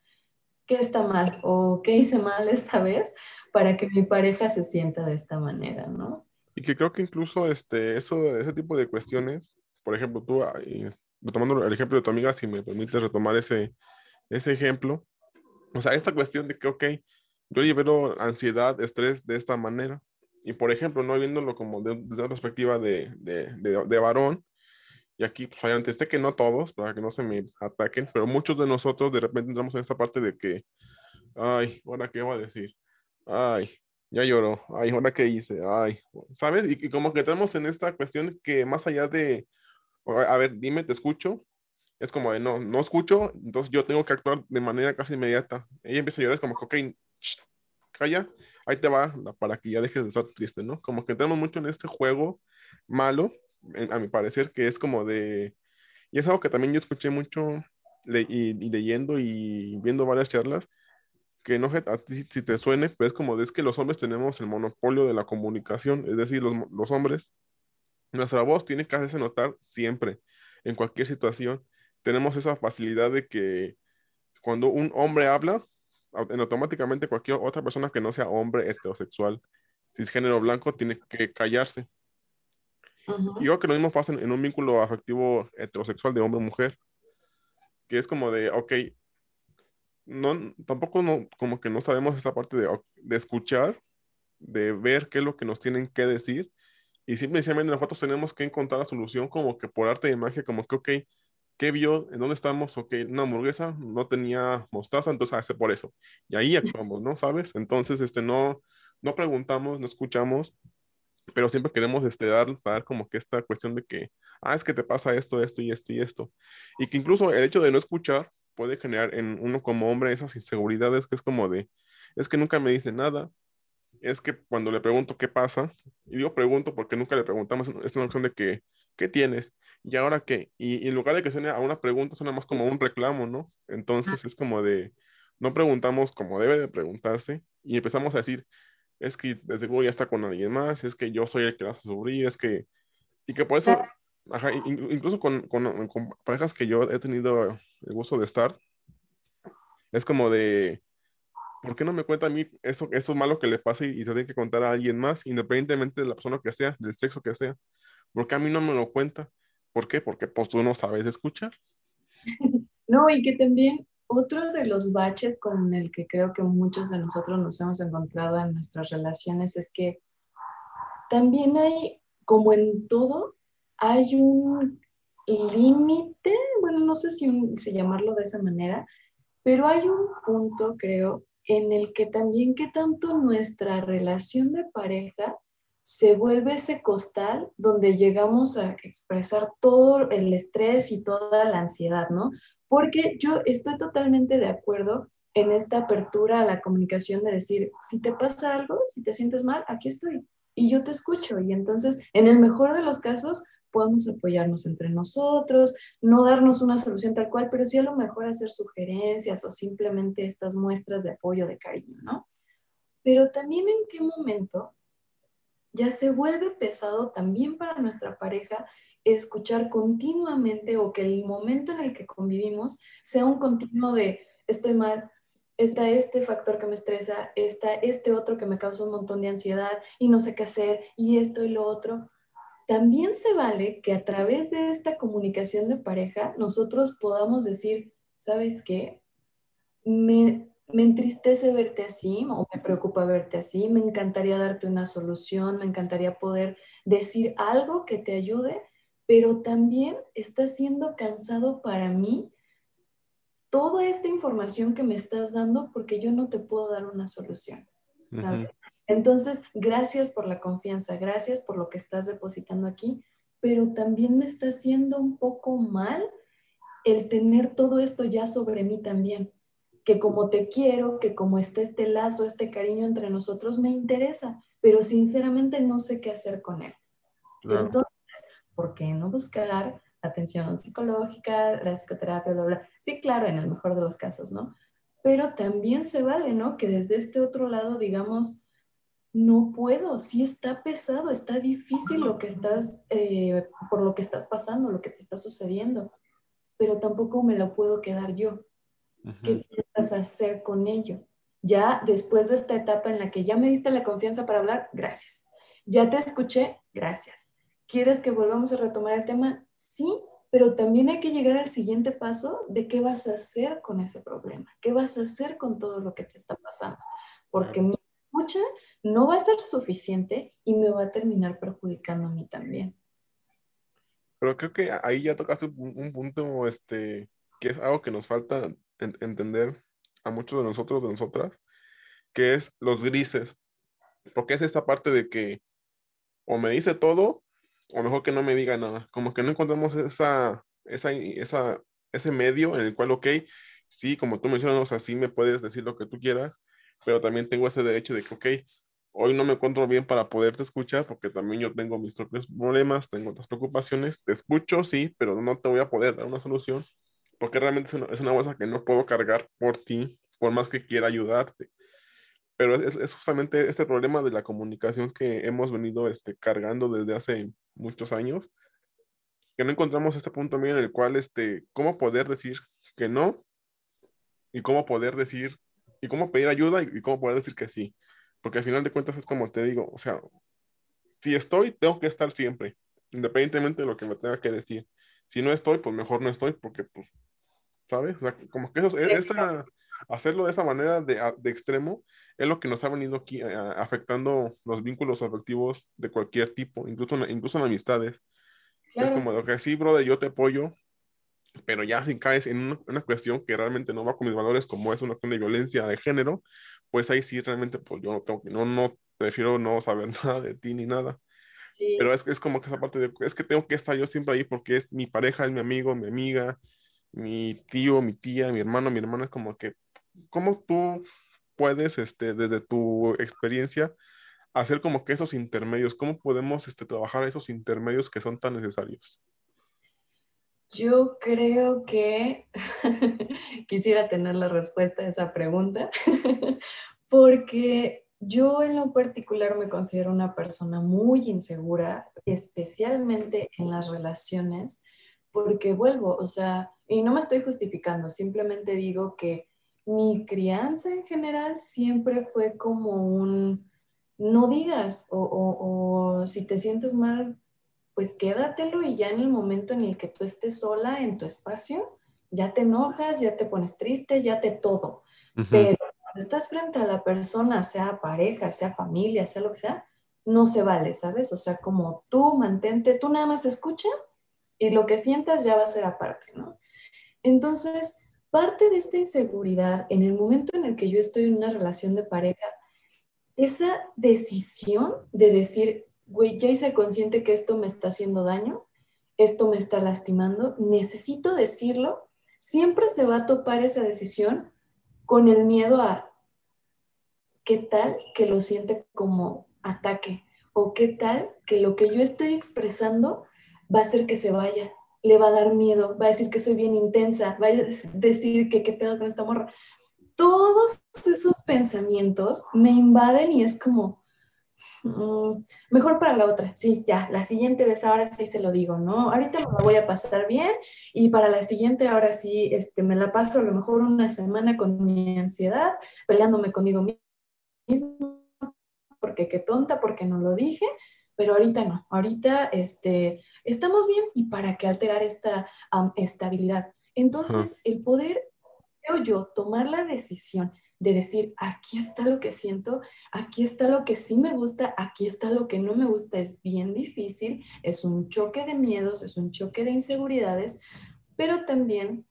qué está mal o qué hice mal esta vez para que mi pareja se sienta de esta manera, ¿no? Y que creo que incluso este, eso, ese tipo de cuestiones, por ejemplo, tú, retomando el ejemplo de tu amiga, si me permites retomar ese, ese ejemplo, o sea, esta cuestión de que, ok, yo libero ansiedad, estrés de esta manera, y por ejemplo, no viéndolo como desde una perspectiva de, de, de, varón, y aquí, pues obviamente, sé que no todos, para que no se me ataquen, pero muchos de nosotros de repente entramos en esta parte de que, ay, ¿ahora qué voy a decir? Ay, ya lloró, ay, ¿ahora qué hice? Ay, ¿sabes? Y, y, como que entramos en esta cuestión que más allá de, a ver, dime, te escucho, es como de, no, no escucho, entonces yo tengo que actuar de manera casi inmediata. Ella empieza a llorar, es como, ok, calla, ahí te va, para que ya dejes de estar triste, ¿no? Como que entramos mucho en este juego malo, a mi parecer, que es como de, y es algo que también yo escuché mucho leyendo y viendo varias charlas, que no a ti si te suene, pero es como de, es que los hombres tenemos el monopolio de la comunicación, es decir, los, los hombres, nuestra voz tiene que hacerse notar siempre, en cualquier situación. Tenemos esa facilidad de que cuando un hombre habla, automáticamente cualquier otra persona que no sea hombre heterosexual, cisgénero blanco, tiene que callarse. Y yo creo que lo mismo pasa en, un vínculo afectivo heterosexual de hombre-mujer, que es como de, ok, no, tampoco no, como que no sabemos esta parte de, de escuchar, de ver qué es lo que nos tienen que decir, y simplemente nosotros tenemos que encontrar la solución como que por arte de magia, como que, ok, ¿Qué vio? ¿En dónde estamos? Ok, una hamburguesa no tenía mostaza, entonces hace por eso. Y ahí actuamos, ¿no? ¿Sabes? Entonces, este, no, no preguntamos, no escuchamos, pero siempre queremos este, dar, dar como que esta cuestión de que, ah, es que te pasa esto, esto y esto y esto. Y que incluso el hecho de no escuchar puede generar en uno como hombre esas inseguridades que es como de, es que nunca me dice nada, es que cuando le pregunto qué pasa, y digo pregunto porque nunca le preguntamos, es una opción de que, ¿qué tienes? ¿Y ahora qué? Y, en lugar de que suene a una pregunta, suena más como un reclamo, ¿no? Entonces es como de, no preguntamos como debe de preguntarse y empezamos a decir, es que desde luego ya está con alguien más, es que yo soy el que la hace sufrir, es que, y que por eso, ajá, incluso con, con, con parejas que yo he tenido el gusto de estar, es como de, ¿por qué no me cuenta a mí eso, eso malo que le pasa y, y, se tiene que contar a alguien más, independientemente de la persona que sea, del sexo que sea? Porque a mí no me lo cuenta. ¿Por qué? Porque pues tú no sabes escuchar. No, y que también otro de los baches con el que creo que muchos de nosotros nos hemos encontrado en nuestras relaciones es que también hay, como en todo, hay un límite, bueno, no sé si, si llamarlo de esa manera, pero hay un punto, creo, en el que también que tanto nuestra relación de pareja se vuelve ese costal donde llegamos a expresar todo el estrés y toda la ansiedad, ¿no? Porque yo estoy totalmente de acuerdo en esta apertura a la comunicación de decir, si te pasa algo, si te sientes mal, aquí estoy y yo te escucho. Y entonces, en el mejor de los casos, podemos apoyarnos entre nosotros, no darnos una solución tal cual, pero sí a lo mejor hacer sugerencias o simplemente estas muestras de apoyo, de cariño, ¿no? Pero también en qué momento ya se vuelve pesado también para nuestra pareja escuchar continuamente o que el momento en el que convivimos sea un continuo de estoy mal, está este factor que me estresa, está este otro que me causa un montón de ansiedad y no sé qué hacer y esto y lo otro. también se vale que a través de esta comunicación de pareja nosotros podamos decir, ¿sabes qué? Me, me entristece verte así o me preocupa verte así, me encantaría darte una solución, me encantaría poder decir algo que te ayude, pero también está siendo cansado para mí toda esta información que me estás dando porque yo no te puedo dar una solución. Entonces, gracias por la confianza, gracias por lo que estás depositando aquí, pero también me está haciendo un poco mal el tener todo esto ya sobre mí también que como te quiero, que como está este lazo, este cariño entre nosotros, me interesa, pero sinceramente no sé qué hacer con él. Entonces, ¿por qué no buscar atención psicológica, la psicoterapia, bla, bla? Sí, claro, en el mejor de los casos, ¿no? Pero también se vale, ¿no? Que desde este otro lado digamos, no puedo, sí está pesado, está difícil lo que estás, eh, por lo que estás pasando, lo que te está sucediendo, pero tampoco me lo puedo quedar yo. ¿Qué piensas hacer con ello? Ya después de esta etapa en la que ya me diste la confianza para hablar, gracias. Ya te escuché, gracias. ¿Quieres que volvamos a retomar el tema? Sí, pero también hay que llegar al siguiente paso de qué vas a hacer con ese problema, qué vas a hacer con todo lo que te está pasando, porque mi escucha no va a ser suficiente y me va a terminar perjudicando a mí también. Pero creo que ahí ya tocaste un, un punto este, que es algo que nos falta entender a muchos de nosotros, de nosotras, que es los grises. Porque es esta parte de que o me dice todo, o mejor que no me diga nada. Como que no encontramos esa, esa, esa, ese medio en el cual, ok, sí, como tú mencionas, así me puedes decir lo que tú quieras, pero también tengo ese derecho de que, ok, hoy no me encuentro bien para poderte escuchar, porque también yo tengo mis propios problemas, tengo otras preocupaciones, te escucho, sí, pero no te voy a poder dar una solución porque realmente es una, es una, bolsa que no puedo cargar por ti, por más que quiera ayudarte. Pero es, es, justamente este problema de la comunicación que hemos venido este, cargando desde hace muchos años, que no encontramos este punto medio en el cual, este, cómo poder decir que no y cómo poder decir, y cómo pedir ayuda y, y cómo poder decir que sí. Porque al final de cuentas es como te digo, o sea, si estoy, tengo que estar siempre, independientemente de lo que me tenga que decir. Si no estoy, pues mejor no estoy, porque pues ¿sabes? como que eso, esta, hacerlo de esa manera de, de, extremo es lo que nos ha venido aquí eh, afectando los vínculos afectivos de cualquier tipo, incluso, incluso en amistades. Es como que sí, brother, yo te apoyo, pero ya si caes en una, una, cuestión que realmente no va con mis valores, como es una cuestión de violencia de género, pues ahí sí realmente, pues yo no tengo que, no, no, prefiero no saber nada de ti ni nada. Sí. Pero es, es como que esa parte de, es que tengo que estar yo siempre ahí porque es mi pareja, es mi amigo, mi amiga, mi tío, mi tía, mi hermano, mi hermana, es como que, ¿cómo tú puedes, este, desde tu experiencia, hacer como que esos intermedios? ¿Cómo podemos este, trabajar esos intermedios que son tan necesarios? Yo creo que quisiera tener la respuesta a esa pregunta, porque yo en lo particular me considero una persona muy insegura, especialmente en las relaciones, porque vuelvo, o sea, y no me estoy justificando, simplemente digo que mi crianza en general siempre fue como un, no digas, o, o, si te sientes mal, pues quédatelo y ya en el momento en el que tú estés sola en tu espacio, ya te enojas, ya te pones triste, ya te todo. Pero cuando estás frente a la persona, sea pareja, sea familia, sea lo que sea, no se vale, ¿sabes? O sea, como tú mantente, tú nada más escucha y lo que sientas ya va a ser aparte, ¿no? Entonces, parte de esta inseguridad, en el momento en el que yo estoy en una relación de pareja, esa decisión de decir, güey, ya hice consciente que esto me está haciendo daño, esto me está lastimando, necesito decirlo, siempre se va a topar esa decisión con el miedo a qué tal que lo siente como ataque o qué tal que lo que yo estoy expresando va a hacer que se vaya le va a dar miedo, va a decir que soy bien intensa, va a decir que qué pedo con esta morra. Todos esos pensamientos me invaden y es como, mm, mejor para la otra, sí, ya, la siguiente vez ahora sí se lo digo, ¿no? Ahorita me la voy a pasar bien y para la siguiente ahora sí, este, me la paso a lo mejor una semana con mi ansiedad, peleándome conmigo mismo, porque qué tonta, porque no lo dije, pero ahorita no, ahorita este, estamos bien y para qué alterar esta estabilidad. Entonces, el poder, creo yo, tomar la decisión de decir, aquí está lo que siento, aquí está lo que sí me gusta, aquí está lo que no me gusta, es bien difícil, es un choque de miedos, es un choque de inseguridades, pero también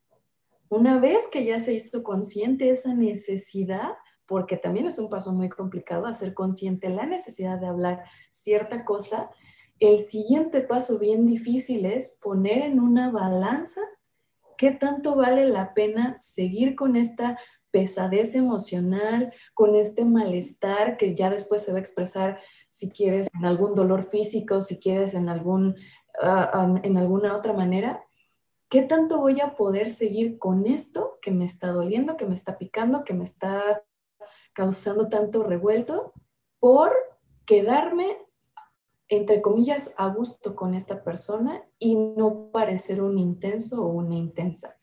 una vez que ya se hizo consciente esa necesidad, porque también es un paso muy complicado hacer consciente la necesidad de hablar cierta cosa, el siguiente paso bien difícil es poner en una balanza qué tanto vale la pena seguir con esta pesadez emocional, con este malestar que ya después se va a expresar si quieres en algún dolor físico, si quieres en, algún, ah, en alguna otra manera. ¿Qué tanto voy a poder seguir con esto que me está doliendo, que me está picando, que me está causando tanto revuelto por quedarme, entre comillas, a gusto con esta persona y no parecer un intenso o una intensa?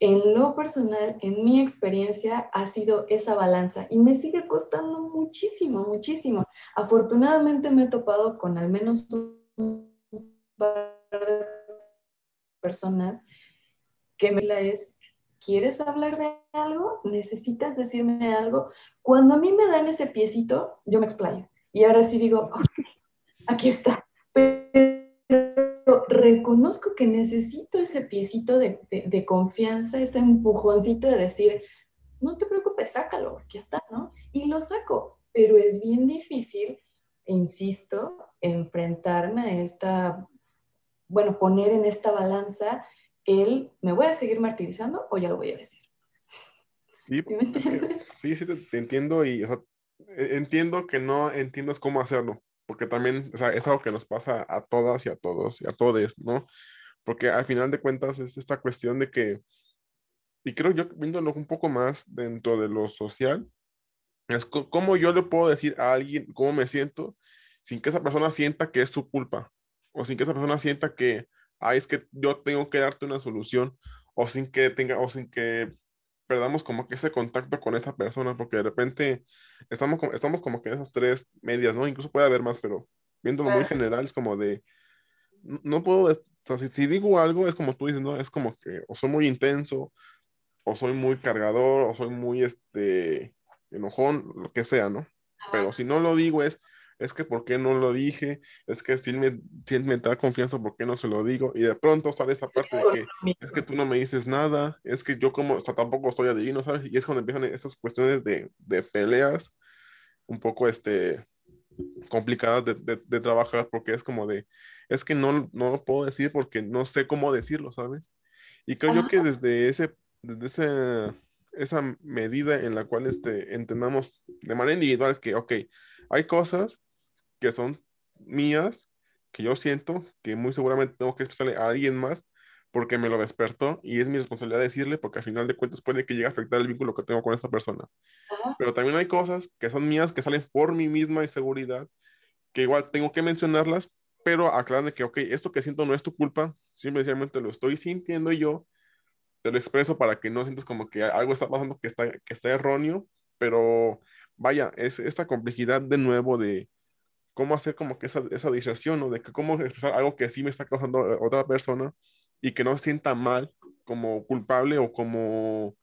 en lo personal, en mi experiencia, ha sido esa balanza y me sigue costando muchísimo, muchísimo. Afortunadamente me he topado con al menos un par de personas que me la es, ¿quieres hablar de algo? ¿Necesitas decirme algo? Cuando a mí me dan ese piecito, yo me explayo. Y ahora sí digo, aquí está. Pero reconozco que necesito ese piecito de, confianza, ese empujoncito de decir, no te preocupes, sácalo, aquí está, ¿no? Y lo saco, pero es bien difícil, insisto, enfrentarme a esta, bueno, poner en esta balanza el, ¿me voy a seguir martirizando o ya lo voy a decir? Sí, ¿Sí, sí, te, entiendo y e, entiendo que no entiendas cómo hacerlo porque también, o sea, es algo que nos pasa a todas y a todos y a todes, ¿no? Porque al final de cuentas es esta cuestión de que, y creo yo viéndolo un poco más dentro de lo social, es cómo yo le puedo decir a alguien cómo me siento sin que esa persona sienta que es su culpa, o sin que esa persona sienta que, ay, es que yo tengo que darte una solución, o sin que tenga, o sin que perdamos como que ese contacto con esa persona, porque de repente estamos, estamos como que en esas tres medias, ¿no? Incluso puede haber más, pero viéndolo muy general, es como de, no puedo, o sea, si, digo algo, es como tú dices, ¿no? Es como que o soy muy intenso, o soy muy cargador, o soy muy, este, enojón, lo que sea, ¿no? Pero si no lo digo es, es que ¿por qué no lo dije? Es que si él me, si me da confianza, ¿por qué no se lo digo? Y de pronto sale esa parte de que es que tú no me dices nada, es que yo como, o sea, tampoco estoy adivino, ¿sabes? Y es cuando empiezan estas cuestiones de, de peleas un poco, este, complicadas de, de, trabajar porque es como de, es que no, no lo puedo decir porque no sé cómo decirlo, ¿sabes? Y creo yo que desde ese, desde ese, esa medida en la cual este, entendamos de manera individual que, ok, hay cosas que son mías, que yo siento que muy seguramente tengo que expresarle a alguien más porque me lo despertó y es mi responsabilidad decirle porque al final de cuentas puede que llegue a afectar el vínculo que tengo con esa persona. Pero también hay cosas que son mías, que salen por mi misma inseguridad, que igual tengo que mencionarlas, pero aclaran que, ok, esto que siento no es tu culpa, simplemente lo estoy sintiendo yo, te lo expreso para que no sientas como que algo está pasando que está, que está erróneo, pero vaya, es esta complejidad de nuevo de, cómo hacer como que esa, esa diserción, ¿no? De que cómo expresar algo que sí me está causando eh, otra persona y que no se sienta mal como culpable o como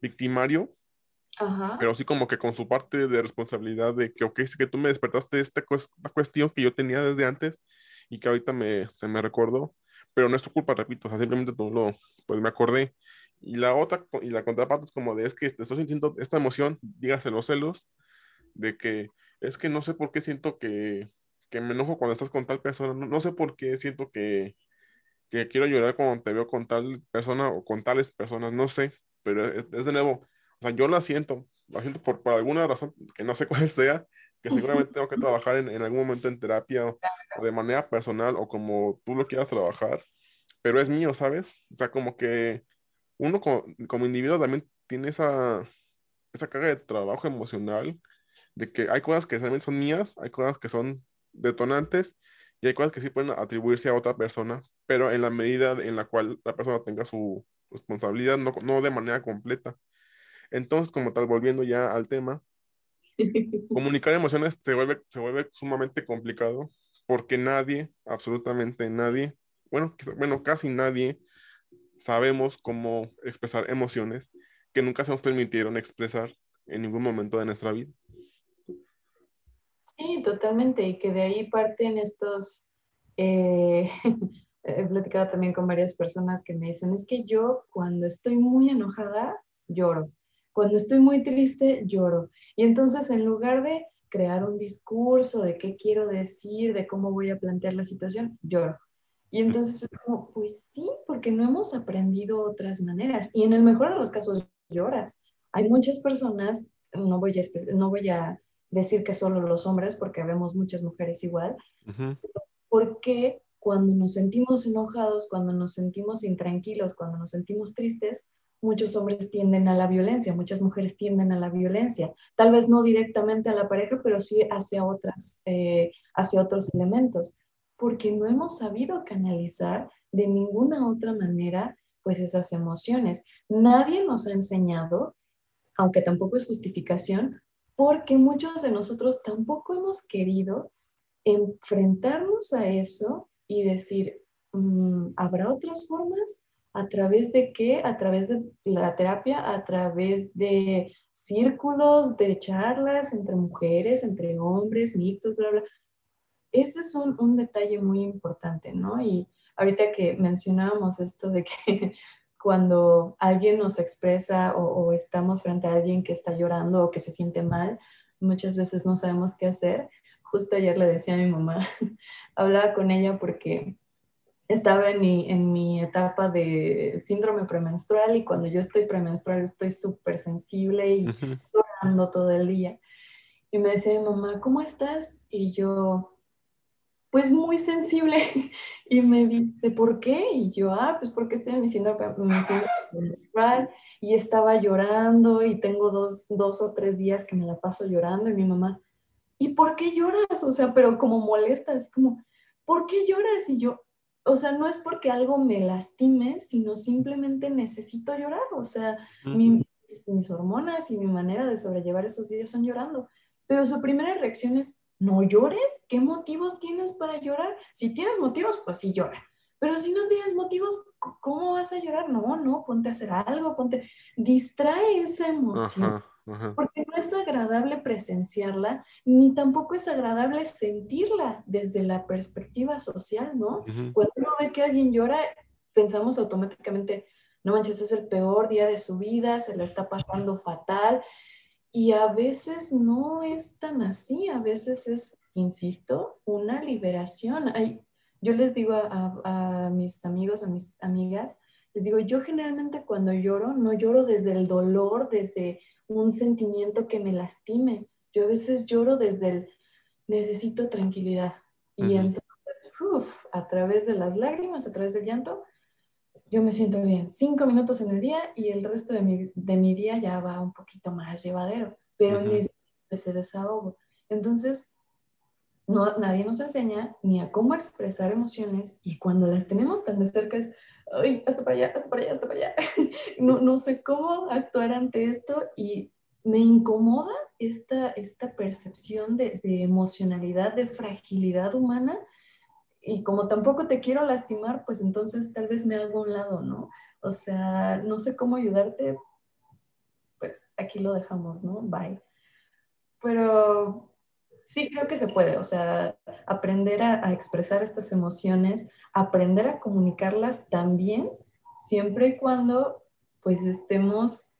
victimario, pero sí como que con su parte de responsabilidad de que, ok, es que tú me despertaste esta, cuestión que yo tenía desde antes y que ahorita me, se me recordó, pero no es tu culpa, repito, o sea, simplemente tú lo, pues me acordé. Y la otra, y la contraparte es como de, es que te estoy sintiendo esta emoción, dígase los celos, de que es que no sé por qué siento que, que me enojo cuando estás con tal persona, no, sé por qué siento que, que, quiero llorar cuando te veo con tal persona o con tales personas, no sé, pero es, de nuevo, o sea, yo la siento, la siento por, por, alguna razón que no sé cuál sea, que seguramente tengo que trabajar en, en algún momento en terapia o, de manera personal o como tú lo quieras trabajar, pero es mío, ¿sabes? O sea, como que uno como, como individuo también tiene esa, esa carga de trabajo emocional de que hay cosas que realmente son mías, hay cosas que son detonantes y hay cosas que sí pueden atribuirse a otra persona, pero en la medida en la cual la persona tenga su responsabilidad, no, no de manera completa. Entonces, como tal, volviendo ya al tema, comunicar emociones se vuelve, se vuelve sumamente complicado porque nadie, absolutamente nadie, bueno, bueno, casi nadie sabemos cómo expresar emociones que nunca se nos permitieron expresar en ningún momento de nuestra vida. Sí, totalmente, y que de ahí parten estos, eh, he platicado también con varias personas que me dicen, es que yo cuando estoy muy enojada, lloro, cuando estoy muy triste, lloro. Y entonces en lugar de crear un discurso de qué quiero decir, de cómo voy a plantear la situación, lloro. Y entonces es como, pues sí, porque no hemos aprendido otras maneras. Y en el mejor de los casos lloras. Hay muchas personas, no voy a, no voy a decir que solo los hombres, porque vemos muchas mujeres igual, porque cuando nos sentimos enojados, cuando nos sentimos intranquilos, cuando nos sentimos tristes, muchos hombres tienden a la violencia, muchas mujeres tienden a la violencia, tal vez no directamente a la pareja, pero sí hacia, otras, eh, hacia otros elementos, porque no hemos sabido canalizar de ninguna otra manera pues esas emociones. Nadie nos ha enseñado, aunque tampoco es justificación, porque muchos de nosotros tampoco hemos querido enfrentarnos a eso y decir, mm, ¿habrá otras formas? ¿A través de qué? A través de la terapia, a través de círculos, de charlas entre mujeres, entre hombres, mixtos, bla, bla. Ese es un, un detalle muy importante, ¿no? Y ahorita que mencionábamos esto de que cuando alguien nos expresa o, o, estamos frente a alguien que está llorando o que se siente mal, muchas veces no sabemos qué hacer. Justo ayer le decía a mi mamá, hablaba con ella porque estaba en mi, en mi etapa de síndrome premenstrual y cuando yo estoy premenstrual estoy súper sensible y llorando todo el día. Y me decía mi mamá, ¿cómo estás? Y yo, pues muy sensible. Y me dice, ¿por qué? Y yo, ah, pues porque estoy en mi síndrome, premenstrual y estaba llorando y tengo dos, dos o tres días que me la paso llorando y mi mamá, ¿y por qué lloras? O sea, pero como molesta, es como, ¿por qué lloras? Y yo, o sea, no es porque algo me lastime, sino simplemente necesito llorar. O sea, mis hormonas y mi manera de sobrellevar esos días son llorando. Pero su primera reacción es, no llores. ¿Qué motivos tienes para llorar? Si tienes motivos, pues sí llora. Pero si no tienes motivos, ¿cómo vas a llorar? No, no, ponte a hacer algo, ponte, distrae esa emoción. Porque no es agradable presenciarla, ni tampoco es agradable sentirla desde la perspectiva social, ¿no? Cuando uno ve que alguien llora, pensamos automáticamente, no manches, es el peor día de su vida, se la está pasando fatal. Y a veces no es tan así, a veces es, insisto, una liberación. Hay, yo les digo a, a mis amigos, a mis amigas, les digo, yo generalmente cuando lloro, no lloro desde el dolor, desde un sentimiento que me lastime. Yo a veces lloro desde el necesito tranquilidad. Y entonces, a través de las lágrimas, a través del llanto, yo me siento bien. Cinco minutos en el día y el resto de mi, de mi día ya va un poquito más llevadero, pero necesito ese desahogo. Entonces, no, nadie nos enseña ni a cómo expresar emociones y cuando las tenemos tan de cerca es, ay, hasta para allá, hasta para allá, hasta para allá. no, no sé cómo actuar ante esto y me incomoda esta, esta percepción de, de, emocionalidad, de fragilidad humana. Y como tampoco te quiero lastimar, pues entonces tal vez me hago un lado, ¿no? O sea, no sé cómo ayudarte, pues aquí lo dejamos, ¿no? Bye. Pero sí creo que se puede, o sea, aprender a, a expresar estas emociones, aprender a comunicarlas también, siempre y cuando pues estemos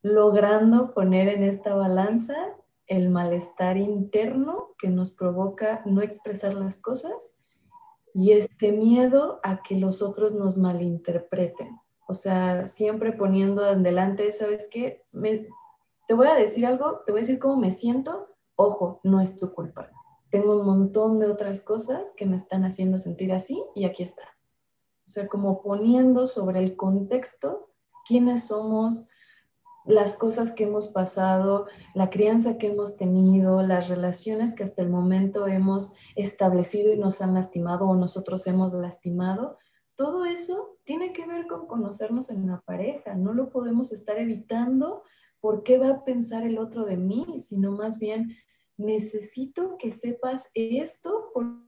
logrando poner en esta balanza el malestar interno que nos provoca no expresar las cosas y este miedo a que los otros nos malinterpreten. O sea, siempre poniendo adelante, ¿sabes qué? te voy a decir algo, te voy a decir cómo me siento, ojo, no es tu culpa tengo un montón de otras cosas que me están haciendo sentir así y aquí está. O sea, como poniendo sobre el contexto quiénes somos, las cosas que hemos pasado, la crianza que hemos tenido, las relaciones que hasta el momento hemos establecido y nos han lastimado o nosotros hemos lastimado, todo eso tiene que ver con conocernos en una pareja. No lo podemos estar evitando por qué va a pensar el otro de mí, sino más bien necesito que sepas esto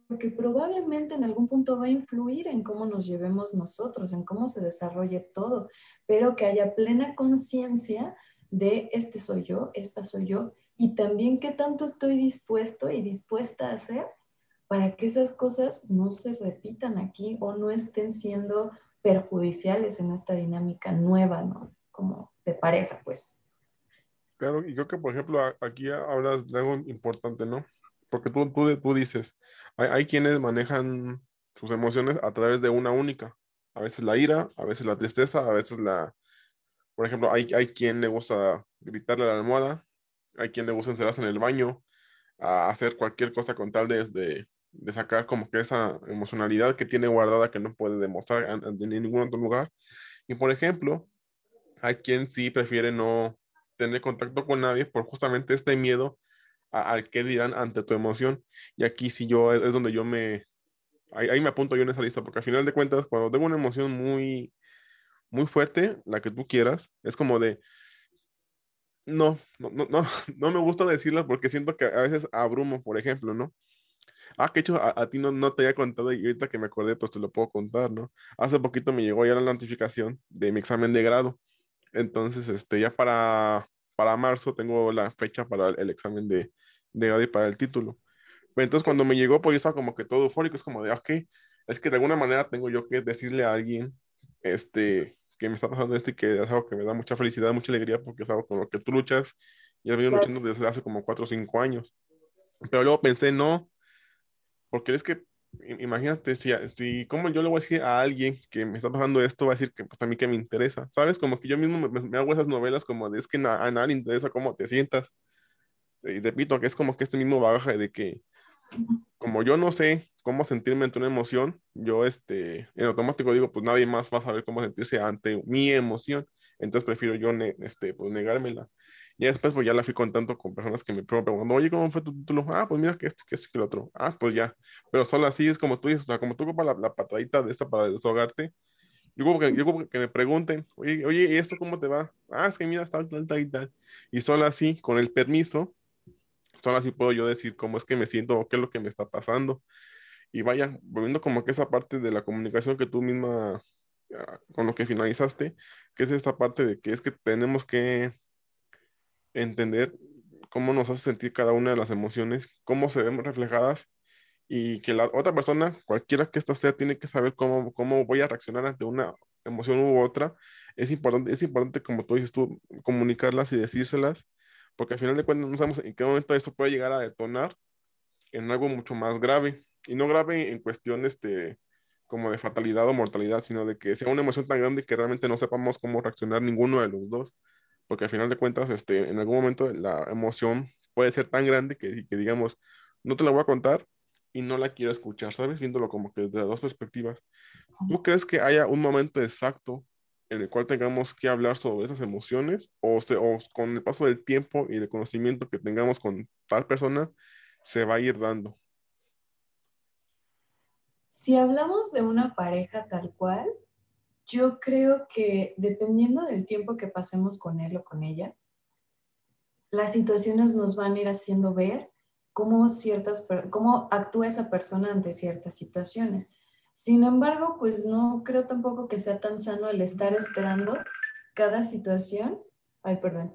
porque probablemente en algún punto va a influir en cómo nos llevemos nosotros, en cómo se desarrolle todo, pero que haya plena conciencia de este soy yo, esta soy yo, y también qué tanto estoy dispuesto y dispuesta a hacer para que esas cosas no se repitan aquí o no estén siendo perjudiciales en esta dinámica nueva, ¿no? Como de pareja, pues. Claro, y creo que, por ejemplo, aquí hablas de algo importante, ¿no? Porque tú, tú, tú dices, hay, quienes manejan sus emociones a través de una única. A veces la ira, a veces la tristeza, a veces la... Por ejemplo, hay, hay quien le gusta gritarle a la almohada, hay quien le gusta encerrarse en el baño, a hacer cualquier cosa con tal de, de, sacar como que esa emocionalidad que tiene guardada que no puede demostrar en, en, ningún otro lugar. Y por ejemplo, hay quien sí prefiere no tener contacto con nadie por justamente este miedo al qué dirán ante tu emoción. Y aquí sí yo es, donde yo me, ahí, me apunto yo en esa lista, porque al final de cuentas, cuando tengo una emoción muy, muy fuerte, la que tú quieras, es como de, no, no, no, no, no me gusta decirla porque siento que a veces abrumo, por ejemplo, ¿no? Ah, que hecho a, ti no, no te había contado y ahorita que me acordé, pues te lo puedo contar, ¿no? Hace poquito me llegó ya la notificación de mi examen de grado. Entonces, este, ya para para marzo tengo la fecha para el examen de, de para el título. Pero entonces cuando me llegó, pues yo estaba como que todo eufórico, es como de, ok, es que de alguna manera tengo yo que decirle a alguien, este, que me está pasando esto y que es algo que me da mucha felicidad, mucha alegría, porque es algo con lo que tú luchas y has venido luchando desde hace como cuatro o cinco años. Pero luego pensé, no, porque es que imagínate, si, si como yo le voy a decir a alguien que me está pasando esto, va a decir que pues a mí que me interesa, ¿sabes? Como que yo mismo me, hago esas novelas como de es que a, nadie le interesa cómo te sientas. Y repito, que es como que este mismo bagaje de que como yo no sé cómo sentirme ante una emoción, yo este, en automático digo, pues nadie más va a saber cómo sentirse ante mi emoción, entonces prefiero yo este, pues negármela. Y después, pues ya la fui contando con personas que me preguntan, oye, ¿cómo fue tu título? Ah, pues mira que esto, que esto, que lo otro. Ah, pues ya. Pero solo así es como tú dices, o sea, como tú ocupas la, la patadita de esta para desahogarte. Yo como que, yo como que me pregunten, oye, oye, ¿y esto cómo te va? Ah, es que mira, tal, tal, tal y tal. Y solo así, con el permiso, solo así puedo yo decir cómo es que me siento o qué es lo que me está pasando. Y vaya, volviendo como que esa parte de la comunicación que tú misma, ah, con lo que finalizaste, que es esta parte de que es que tenemos que entender cómo nos hace sentir cada una de las emociones, cómo se ven reflejadas y que la otra persona, cualquiera que ésta sea, tiene que saber cómo, cómo voy a reaccionar ante una emoción u otra. Es importante, es importante, como tú dices tú, comunicarlas y decírselas, porque al final de cuentas no sabemos en qué momento eso puede llegar a detonar en algo mucho más grave. Y no grave en cuestión este, como de fatalidad o mortalidad, sino de que sea una emoción tan grande que realmente no sepamos cómo reaccionar ninguno de los dos porque al final de cuentas, este, en algún momento la emoción puede ser tan grande que, que digamos, no te la voy a contar y no la quiero escuchar, ¿sabes? Viéndolo como que desde dos perspectivas. ¿Tú crees que haya un momento exacto en el cual tengamos que hablar sobre esas emociones o, se, o con el paso del tiempo y el conocimiento que tengamos con tal persona se va a ir dando? Si hablamos de una pareja tal cual, yo creo que dependiendo del tiempo que pasemos con él o con ella, las situaciones nos van a ir haciendo ver cómo, ciertas, cómo actúa esa persona ante ciertas situaciones. Sin embargo, pues no creo tampoco que sea tan sano el estar esperando cada situación. Ay, perdón.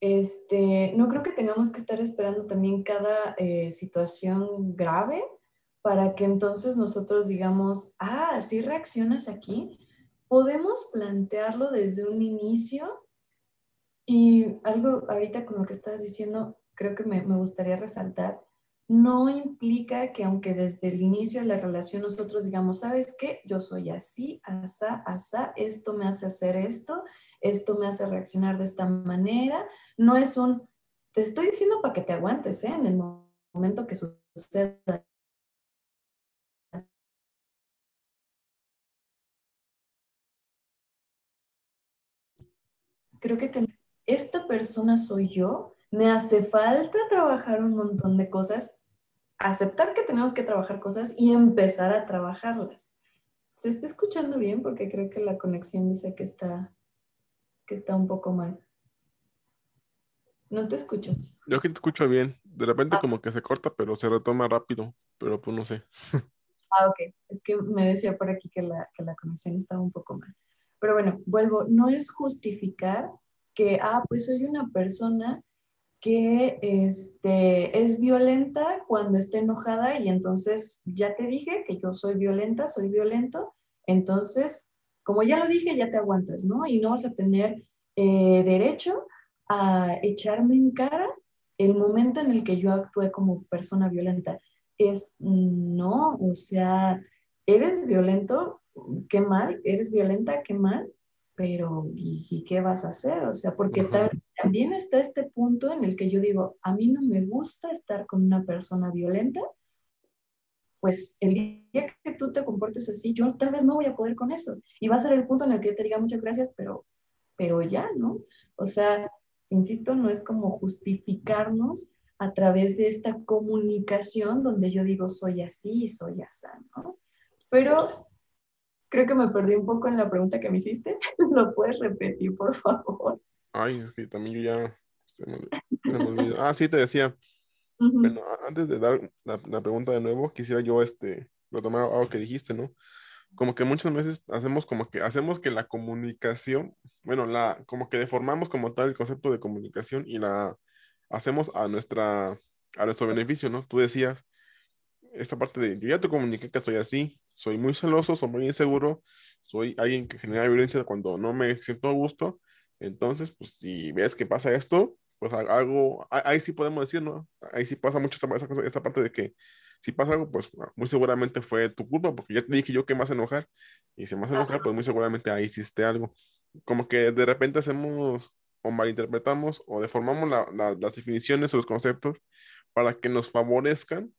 Este, no creo que tengamos que estar esperando también cada eh, situación grave para que entonces nosotros digamos, ah, así reaccionas aquí, podemos plantearlo desde un inicio y algo ahorita con lo que estás diciendo, creo que me, gustaría resaltar, no implica que aunque desde el inicio de la relación nosotros digamos, ¿sabes qué? Yo soy así, asa, asa, esto me hace hacer esto, esto me hace reaccionar de esta manera. No es un, te estoy diciendo para que te aguantes, ¿eh? En el momento que suceda creo que esta persona soy yo, me hace falta trabajar un montón de cosas, aceptar que tenemos que trabajar cosas y empezar a trabajarlas. ¿Se está escuchando bien? Porque creo que la conexión dice que está, que está un poco mal. No te escucho. Yo que te escucho bien. De repente ah. como que se corta, pero se retoma rápido, pero pues no sé. Ah, ok. Es que me decía por aquí que la, que la conexión estaba un poco mal. Pero bueno, vuelvo, no es justificar que, ah, pues soy una persona que este, es violenta cuando está enojada y entonces ya te dije que yo soy violenta, soy violento, entonces, como ya lo dije, ya te aguantas, ¿no? Y no vas a tener eh, derecho a echarme en cara el momento en el que yo actué como persona violenta. Es, no, o sea, eres violento, qué mal, eres violenta, qué mal, pero ¿y, qué vas a hacer? O sea, porque también está este punto en el que yo digo, a mí no me gusta estar con una persona violenta, pues el día que tú te comportes así, yo tal vez no voy a poder con eso. Y va a ser el punto en el que yo te diga muchas gracias, pero, pero ya, ¿no? O sea, insisto, no es como justificarnos a través de esta comunicación donde yo digo soy así y soy así, ¿no? Pero Creo que me perdí un poco en la pregunta que me hiciste. ¿Lo puedes repetir, por favor? Ay, sí, también yo ya se me, Ah, sí, te decía. Bueno, antes de dar la, pregunta de nuevo, quisiera yo este, retomar algo que dijiste, ¿no? Como que muchas veces hacemos como que hacemos que la comunicación, bueno, la como que deformamos como tal el concepto de comunicación y la hacemos a nuestra a nuestro beneficio, ¿no? Tú decías esta parte de yo ya te comuniqué que estoy así, soy muy celoso, soy muy inseguro, soy alguien que genera violencia cuando no me siento a gusto. Entonces, pues si ves que pasa esto, pues algo, ahí sí podemos decir, ¿no? Ahí sí pasa mucho esa, esa, parte de que si pasa algo, pues muy seguramente fue tu culpa, porque ya te dije yo que me vas a enojar, y si me vas a enojar, pues muy seguramente ahí hiciste algo. Como que de repente hacemos o malinterpretamos o deformamos las definiciones o los conceptos para que nos favorezcan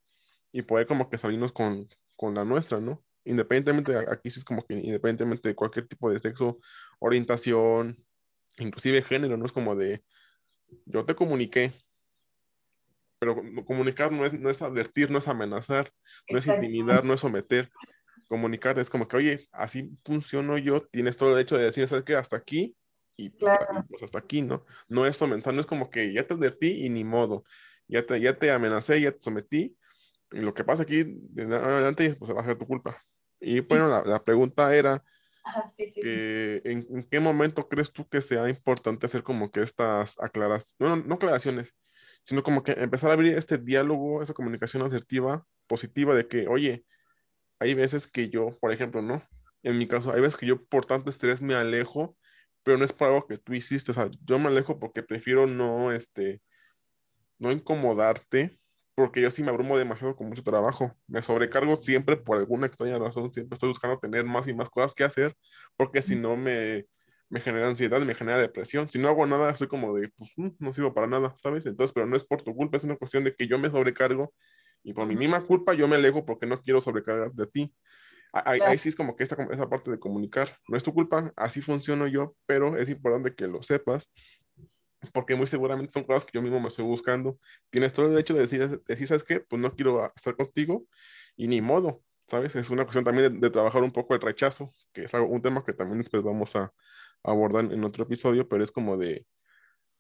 y poder como que salirnos con, con la nuestra, ¿no? Independientemente, aquí sí es como que independientemente de cualquier tipo de sexo, orientación, inclusive género, no es como de, yo te comuniqué, pero comunicar no es, no es advertir, no es amenazar, no es intimidar, no es someter. Comunicar es como que, oye, así funciono yo, tienes todo el derecho de decir, ¿sabes qué? Hasta aquí y pues, pues, hasta aquí, ¿no? No es someter, no es como que ya te advertí y ni modo, ya te, ya te amenacé, ya te sometí, y lo que pasa aquí, de adelante, pues va a ser tu culpa. Y bueno, la, pregunta era, ¿en, qué momento crees tú que sea importante hacer como que estas aclaraciones, no, no aclaraciones, sino como que empezar a abrir este diálogo, esa comunicación asertiva, positiva, de que, oye, hay veces que yo, por ejemplo, ¿no? En mi caso, hay veces que yo por tanto estrés me alejo, pero no es por algo que tú hiciste, o sea, yo me alejo porque prefiero no, este, no incomodarte porque yo sí me abrumo demasiado con mucho trabajo. Me sobrecargo siempre por alguna extraña razón, siempre estoy buscando tener más y más cosas que hacer, porque si no me, me genera ansiedad, me genera depresión. Si no hago nada, soy como de, pues, mm, no sirvo para nada, ¿sabes? Entonces, pero no es por tu culpa, es una cuestión de que yo me sobrecargo y por mi misma culpa yo me alejo porque no quiero sobrecargar de ti. Ahí, ahí, sí es como que esta, esa parte de comunicar, no es tu culpa, así funciono yo, pero es importante que lo sepas porque muy seguramente son cosas que yo mismo me estoy buscando. Tienes todo el derecho de decir, decir ¿sabes qué? Pues no quiero estar contigo y ni modo, ¿sabes? Es una cuestión también de, trabajar un poco el rechazo, que es algo, un tema que también después vamos a, abordar en otro episodio, pero es como de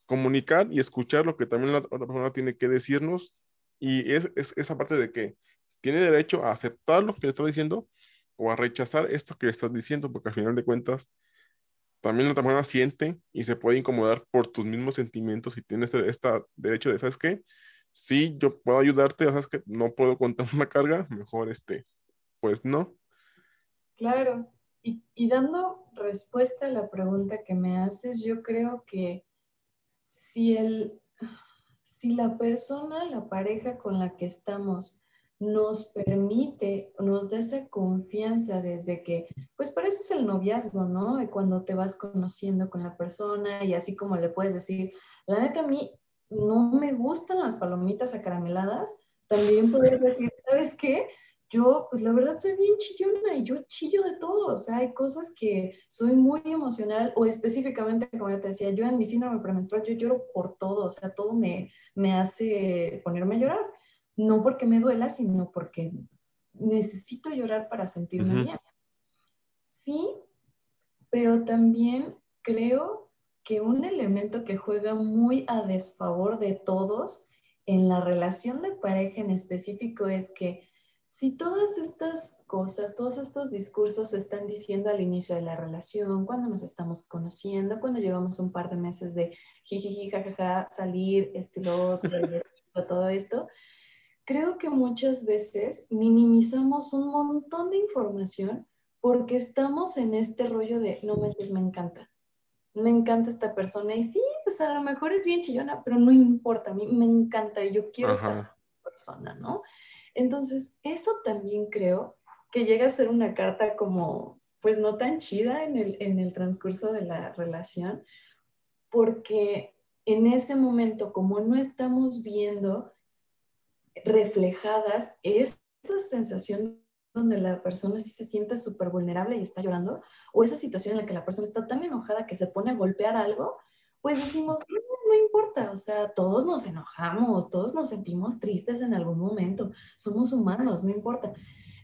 comunicar y escuchar lo que también la otra persona tiene que decirnos y es, es esa parte de que tiene derecho a aceptar lo que le está diciendo o a rechazar esto que le estás diciendo, porque al final de cuentas también la otra persona siente y se puede incomodar por tus mismos sentimientos y tienes este derecho de, ¿sabes qué? Sí, yo puedo ayudarte, ¿sabes que No puedo contar una carga, mejor este, pues no. Claro, y, y dando respuesta a la pregunta que me haces, yo creo que si el, si la persona, la pareja con la que estamos, nos permite, nos da esa confianza desde que, pues para eso es el noviazgo, ¿no? Cuando te vas conociendo con la persona y así como le puedes decir, la neta a mí no me gustan las palomitas acarameladas, también puedes decir, ¿sabes qué? Yo, pues la verdad soy bien chillona y yo chillo de todo, o sea, hay cosas que soy muy emocional o específicamente, como ya te decía, yo en mi síndrome premenstrual yo lloro por todo, o sea, todo me, me hace ponerme a llorar no porque me duela, sino porque necesito llorar para sentirme bien. Sí, pero también creo que un elemento que juega muy a desfavor de todos en la relación de pareja en específico es que si todas estas cosas, todos estos discursos se están diciendo al inicio de la relación, cuando nos estamos conociendo, cuando llevamos un par de meses de jijiji, jajaja, salir, estilo, todo esto, creo que muchas veces minimizamos un montón de información porque estamos en este rollo de, no me me encanta, me encanta esta persona y sí, pues a lo mejor es bien chillona, pero no importa, a mí me encanta y yo quiero estar con esta persona, ¿no? Entonces, eso también creo que llega a ser una carta como, pues no tan chida en el, en el transcurso de la relación, porque en ese momento, como no estamos viendo reflejadas esa sensación donde la persona sí se siente súper vulnerable y está llorando, o esa situación en la que la persona está tan enojada que se pone a golpear algo, pues decimos, no, no importa, o sea, todos nos enojamos, todos nos sentimos tristes en algún momento, somos humanos, no importa.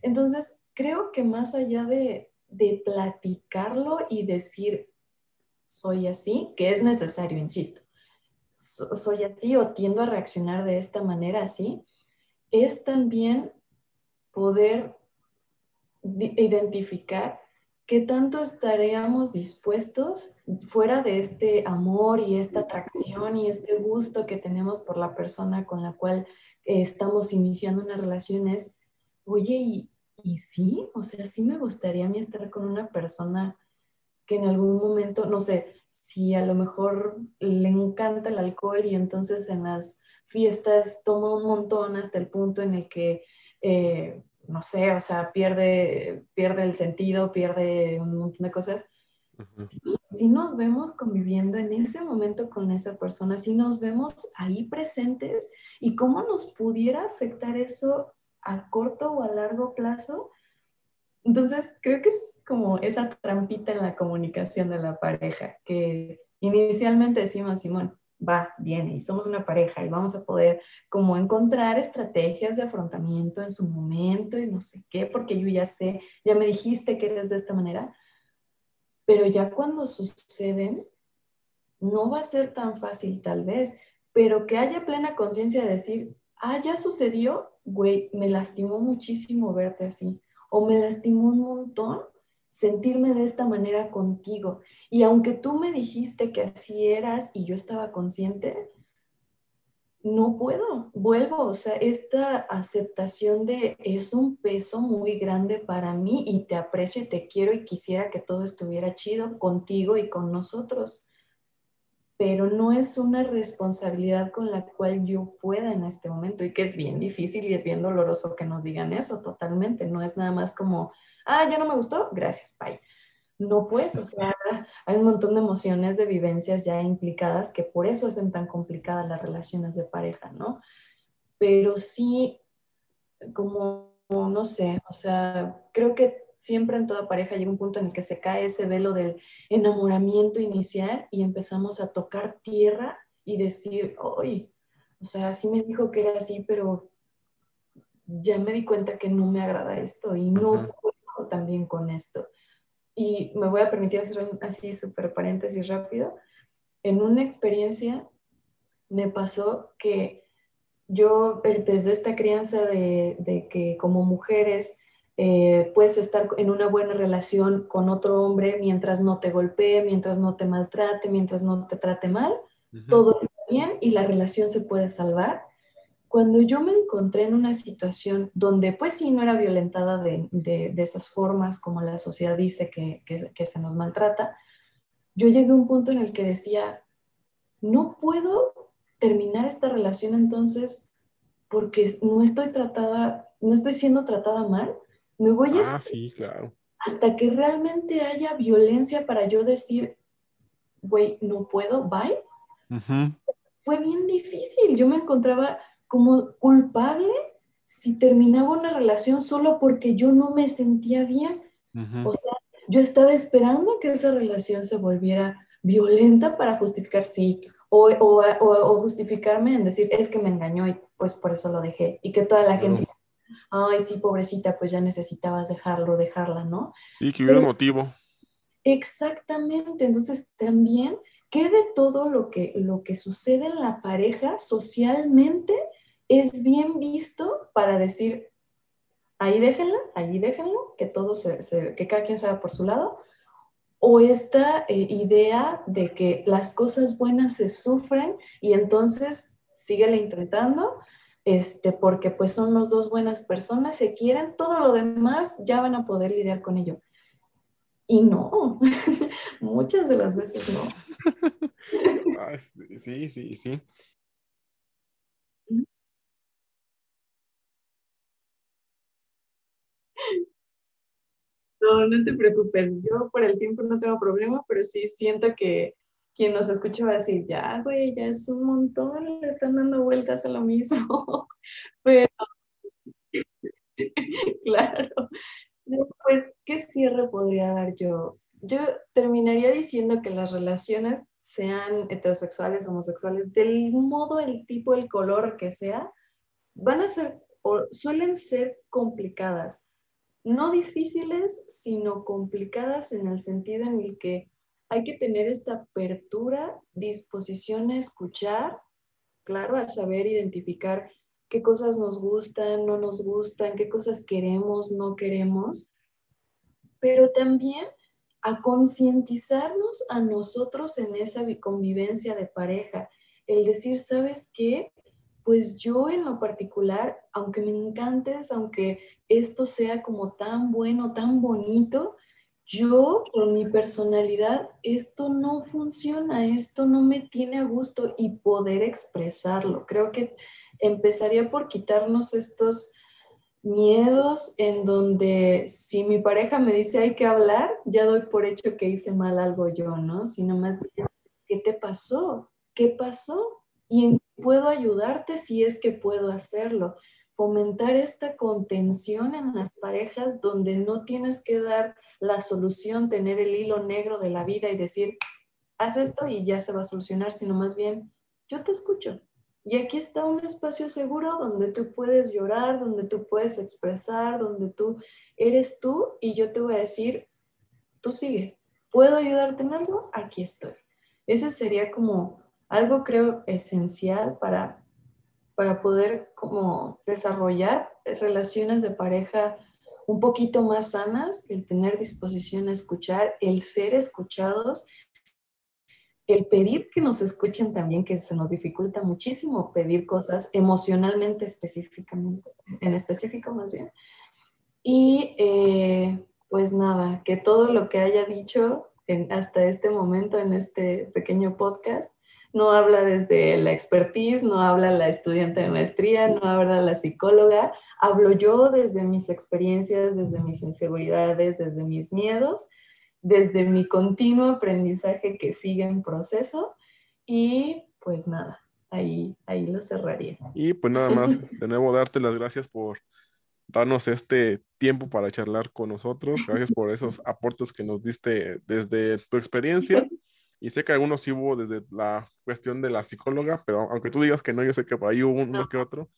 Entonces, creo que más allá de, de platicarlo y decir, soy así, que es necesario, insisto, soy así o tiendo a reaccionar de esta manera así, es también poder identificar qué tanto estaríamos dispuestos fuera de este amor y esta atracción y este gusto que tenemos por la persona con la cual eh, estamos iniciando una relación es, oye, y, y sí, o sea, sí me gustaría a mí estar con una persona que en algún momento, no sé, si a lo mejor le encanta el alcohol y entonces en las fiestas toma un montón hasta el punto en el que eh, no sé, o sea, pierde, pierde el sentido, pierde un montón de cosas. Si nos vemos conviviendo en ese momento con esa persona, si nos vemos ahí presentes y cómo nos pudiera afectar eso a corto o a largo plazo. Entonces, creo que es como esa trampita en la comunicación de la pareja, que inicialmente decimos, Simón, va, viene y somos una pareja y vamos a poder como encontrar estrategias de afrontamiento en su momento y no sé qué, porque yo ya sé, ya me dijiste que eres de esta manera, pero ya cuando suceden, no va a ser tan fácil tal vez, pero que haya plena conciencia de decir, ah, ya sucedió, güey, me lastimó muchísimo verte así, o me lastimó un montón sentirme de esta manera contigo. Y aunque tú me dijiste que así eras y yo estaba consciente, no puedo, vuelvo, o sea, esta aceptación de es un peso muy grande para mí y te aprecio y te quiero y quisiera que todo estuviera chido contigo y con nosotros, pero no es una responsabilidad con la cual yo pueda en este momento y que es bien difícil y es bien doloroso que nos digan eso totalmente, no es nada más como, ah, ya no me gustó, gracias, bye. No pues, o sea, hay un montón de emociones, de vivencias ya implicadas que por eso hacen tan complicadas las relaciones de pareja, ¿no? Pero sí, como, no sé, o sea, creo que siempre en toda pareja llega un punto en el que se cae ese velo del enamoramiento inicial y empezamos a tocar tierra y decir, oye, o sea, sí me dijo que era así, pero ya me di cuenta que no me agrada esto y no también con esto. Y me voy a permitir hacer así súper paréntesis rápido. En una experiencia me pasó que yo, desde esta crianza de, de que como mujeres eh, puedes estar en una buena relación con otro hombre mientras no te golpee, mientras no te maltrate, mientras no te trate mal, todo está bien y la relación se puede salvar. Cuando yo me encontré en una situación donde pues sí no era violentada de, de, esas formas como la sociedad dice que, que, se nos maltrata, yo llegué a un punto en el que decía, no puedo terminar esta relación entonces porque no estoy tratada, no estoy siendo tratada mal, me voy a... Ah, sí, claro. Hasta que realmente haya violencia para yo decir, güey, no puedo, bye. Fue bien difícil, yo me encontraba como culpable si terminaba una relación solo porque yo no me sentía bien. O sea, yo estaba esperando que esa relación se volviera violenta para justificar sí, o, o, o, justificarme en decir, es que me engañó y pues por eso lo dejé. Y que toda la gente, ay, sí, pobrecita, pues ya necesitabas dejarlo, dejarla, ¿no? Y que hubiera motivo. Exactamente, entonces también, ¿qué de todo lo que, lo que sucede en la pareja socialmente es bien visto para decir, ahí déjenla, ahí déjenlo, que todo se, que cada quien se por su lado, o esta eh, idea de que las cosas buenas se sufren y entonces síguele intentando, este, porque pues son los dos buenas personas, se quieren, todo lo demás ya van a poder lidiar con ello. Y no, muchas de las veces no. Ah, sí, sí, sí. No, no te preocupes. Yo por el tiempo no tengo problema, pero sí siento que quien nos escucha va a decir, ya, güey, ya es un montón, le están dando vueltas a lo mismo. Pero, claro. Pues, ¿qué cierre podría dar yo? Yo terminaría diciendo que las relaciones, sean heterosexuales, homosexuales, del modo, el tipo, el color que sea, van a ser o suelen ser complicadas no difíciles, sino complicadas en el sentido en el que hay que tener esta apertura, disposición a escuchar, claro, a saber identificar qué cosas nos gustan, no nos gustan, qué cosas queremos, no queremos, pero también a concientizarnos a nosotros en esa convivencia de pareja, el decir, ¿sabes qué? Pues yo en lo particular, aunque me encantes, aunque esto sea como tan bueno, tan bonito, yo con mi personalidad, esto no funciona, esto no me tiene a gusto y poder expresarlo. Creo que empezaría por quitarnos estos miedos en donde si mi pareja me dice hay que hablar, ya doy por hecho que hice mal algo yo, ¿no? Sino más ¿qué te pasó? ¿Qué pasó? ¿Y en puedo ayudarte si es que puedo hacerlo? Fomentar esta contención en las parejas donde no tienes que dar la solución, tener el hilo negro de la vida y decir, haz esto y ya se va a solucionar, sino más bien, yo te escucho. Y aquí está un espacio seguro donde tú puedes llorar, donde tú puedes expresar, donde tú eres tú y yo te voy a decir, tú sigue. ¿Puedo ayudarte en algo? Aquí estoy. Ese sería como algo creo esencial para para poder como desarrollar relaciones de pareja un poquito más sanas, el tener disposición a escuchar, el ser escuchados, el pedir que nos escuchen también, que se nos dificulta muchísimo pedir cosas emocionalmente específicamente, en específico más bien. Y eh, pues nada, que todo lo que haya dicho hasta este momento en este pequeño podcast no habla desde la expertise, no habla la estudiante de maestría, no habla la psicóloga, hablo yo desde mis experiencias, desde mis inseguridades, desde mis miedos, desde mi continuo aprendizaje que sigue en proceso y pues nada, ahí, ahí lo cerraría. Y pues nada más, de nuevo darte las gracias por darnos este tiempo para charlar con nosotros. Gracias por esos aportes que nos diste desde tu experiencia y sé que algunos sí hubo desde la cuestión de la psicóloga, pero aunque tú digas que no, yo sé que por ahí hubo uno que otro.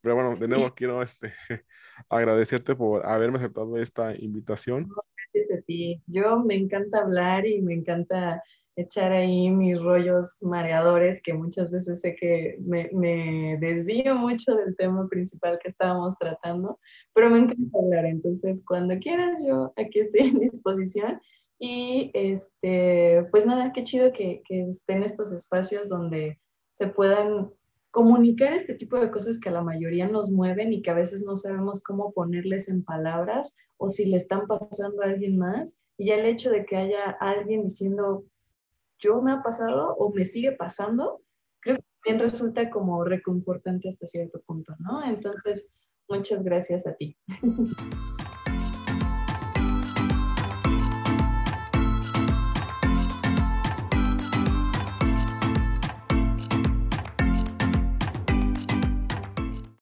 Pero bueno, de nuevo quiero este, agradecerte por haberme aceptado esta invitación. Gracias a ti. Yo me encanta hablar y me encanta echar ahí mis rollos mareadores, que muchas veces sé que me, me, desvío mucho del tema principal que estábamos tratando, pero me encanta hablar. Entonces, cuando quieras, yo aquí estoy en disposición y este, pues nada, qué chido que, que estén estos espacios donde se puedan comunicar este tipo de cosas que a la mayoría nos mueven y que a veces no sabemos cómo ponerles en palabras o si le están pasando a alguien más. Y ya el hecho de que haya alguien diciendo, yo me ha pasado o me sigue pasando, creo que también resulta como reconfortante hasta cierto punto, ¿no? Entonces, muchas gracias a ti.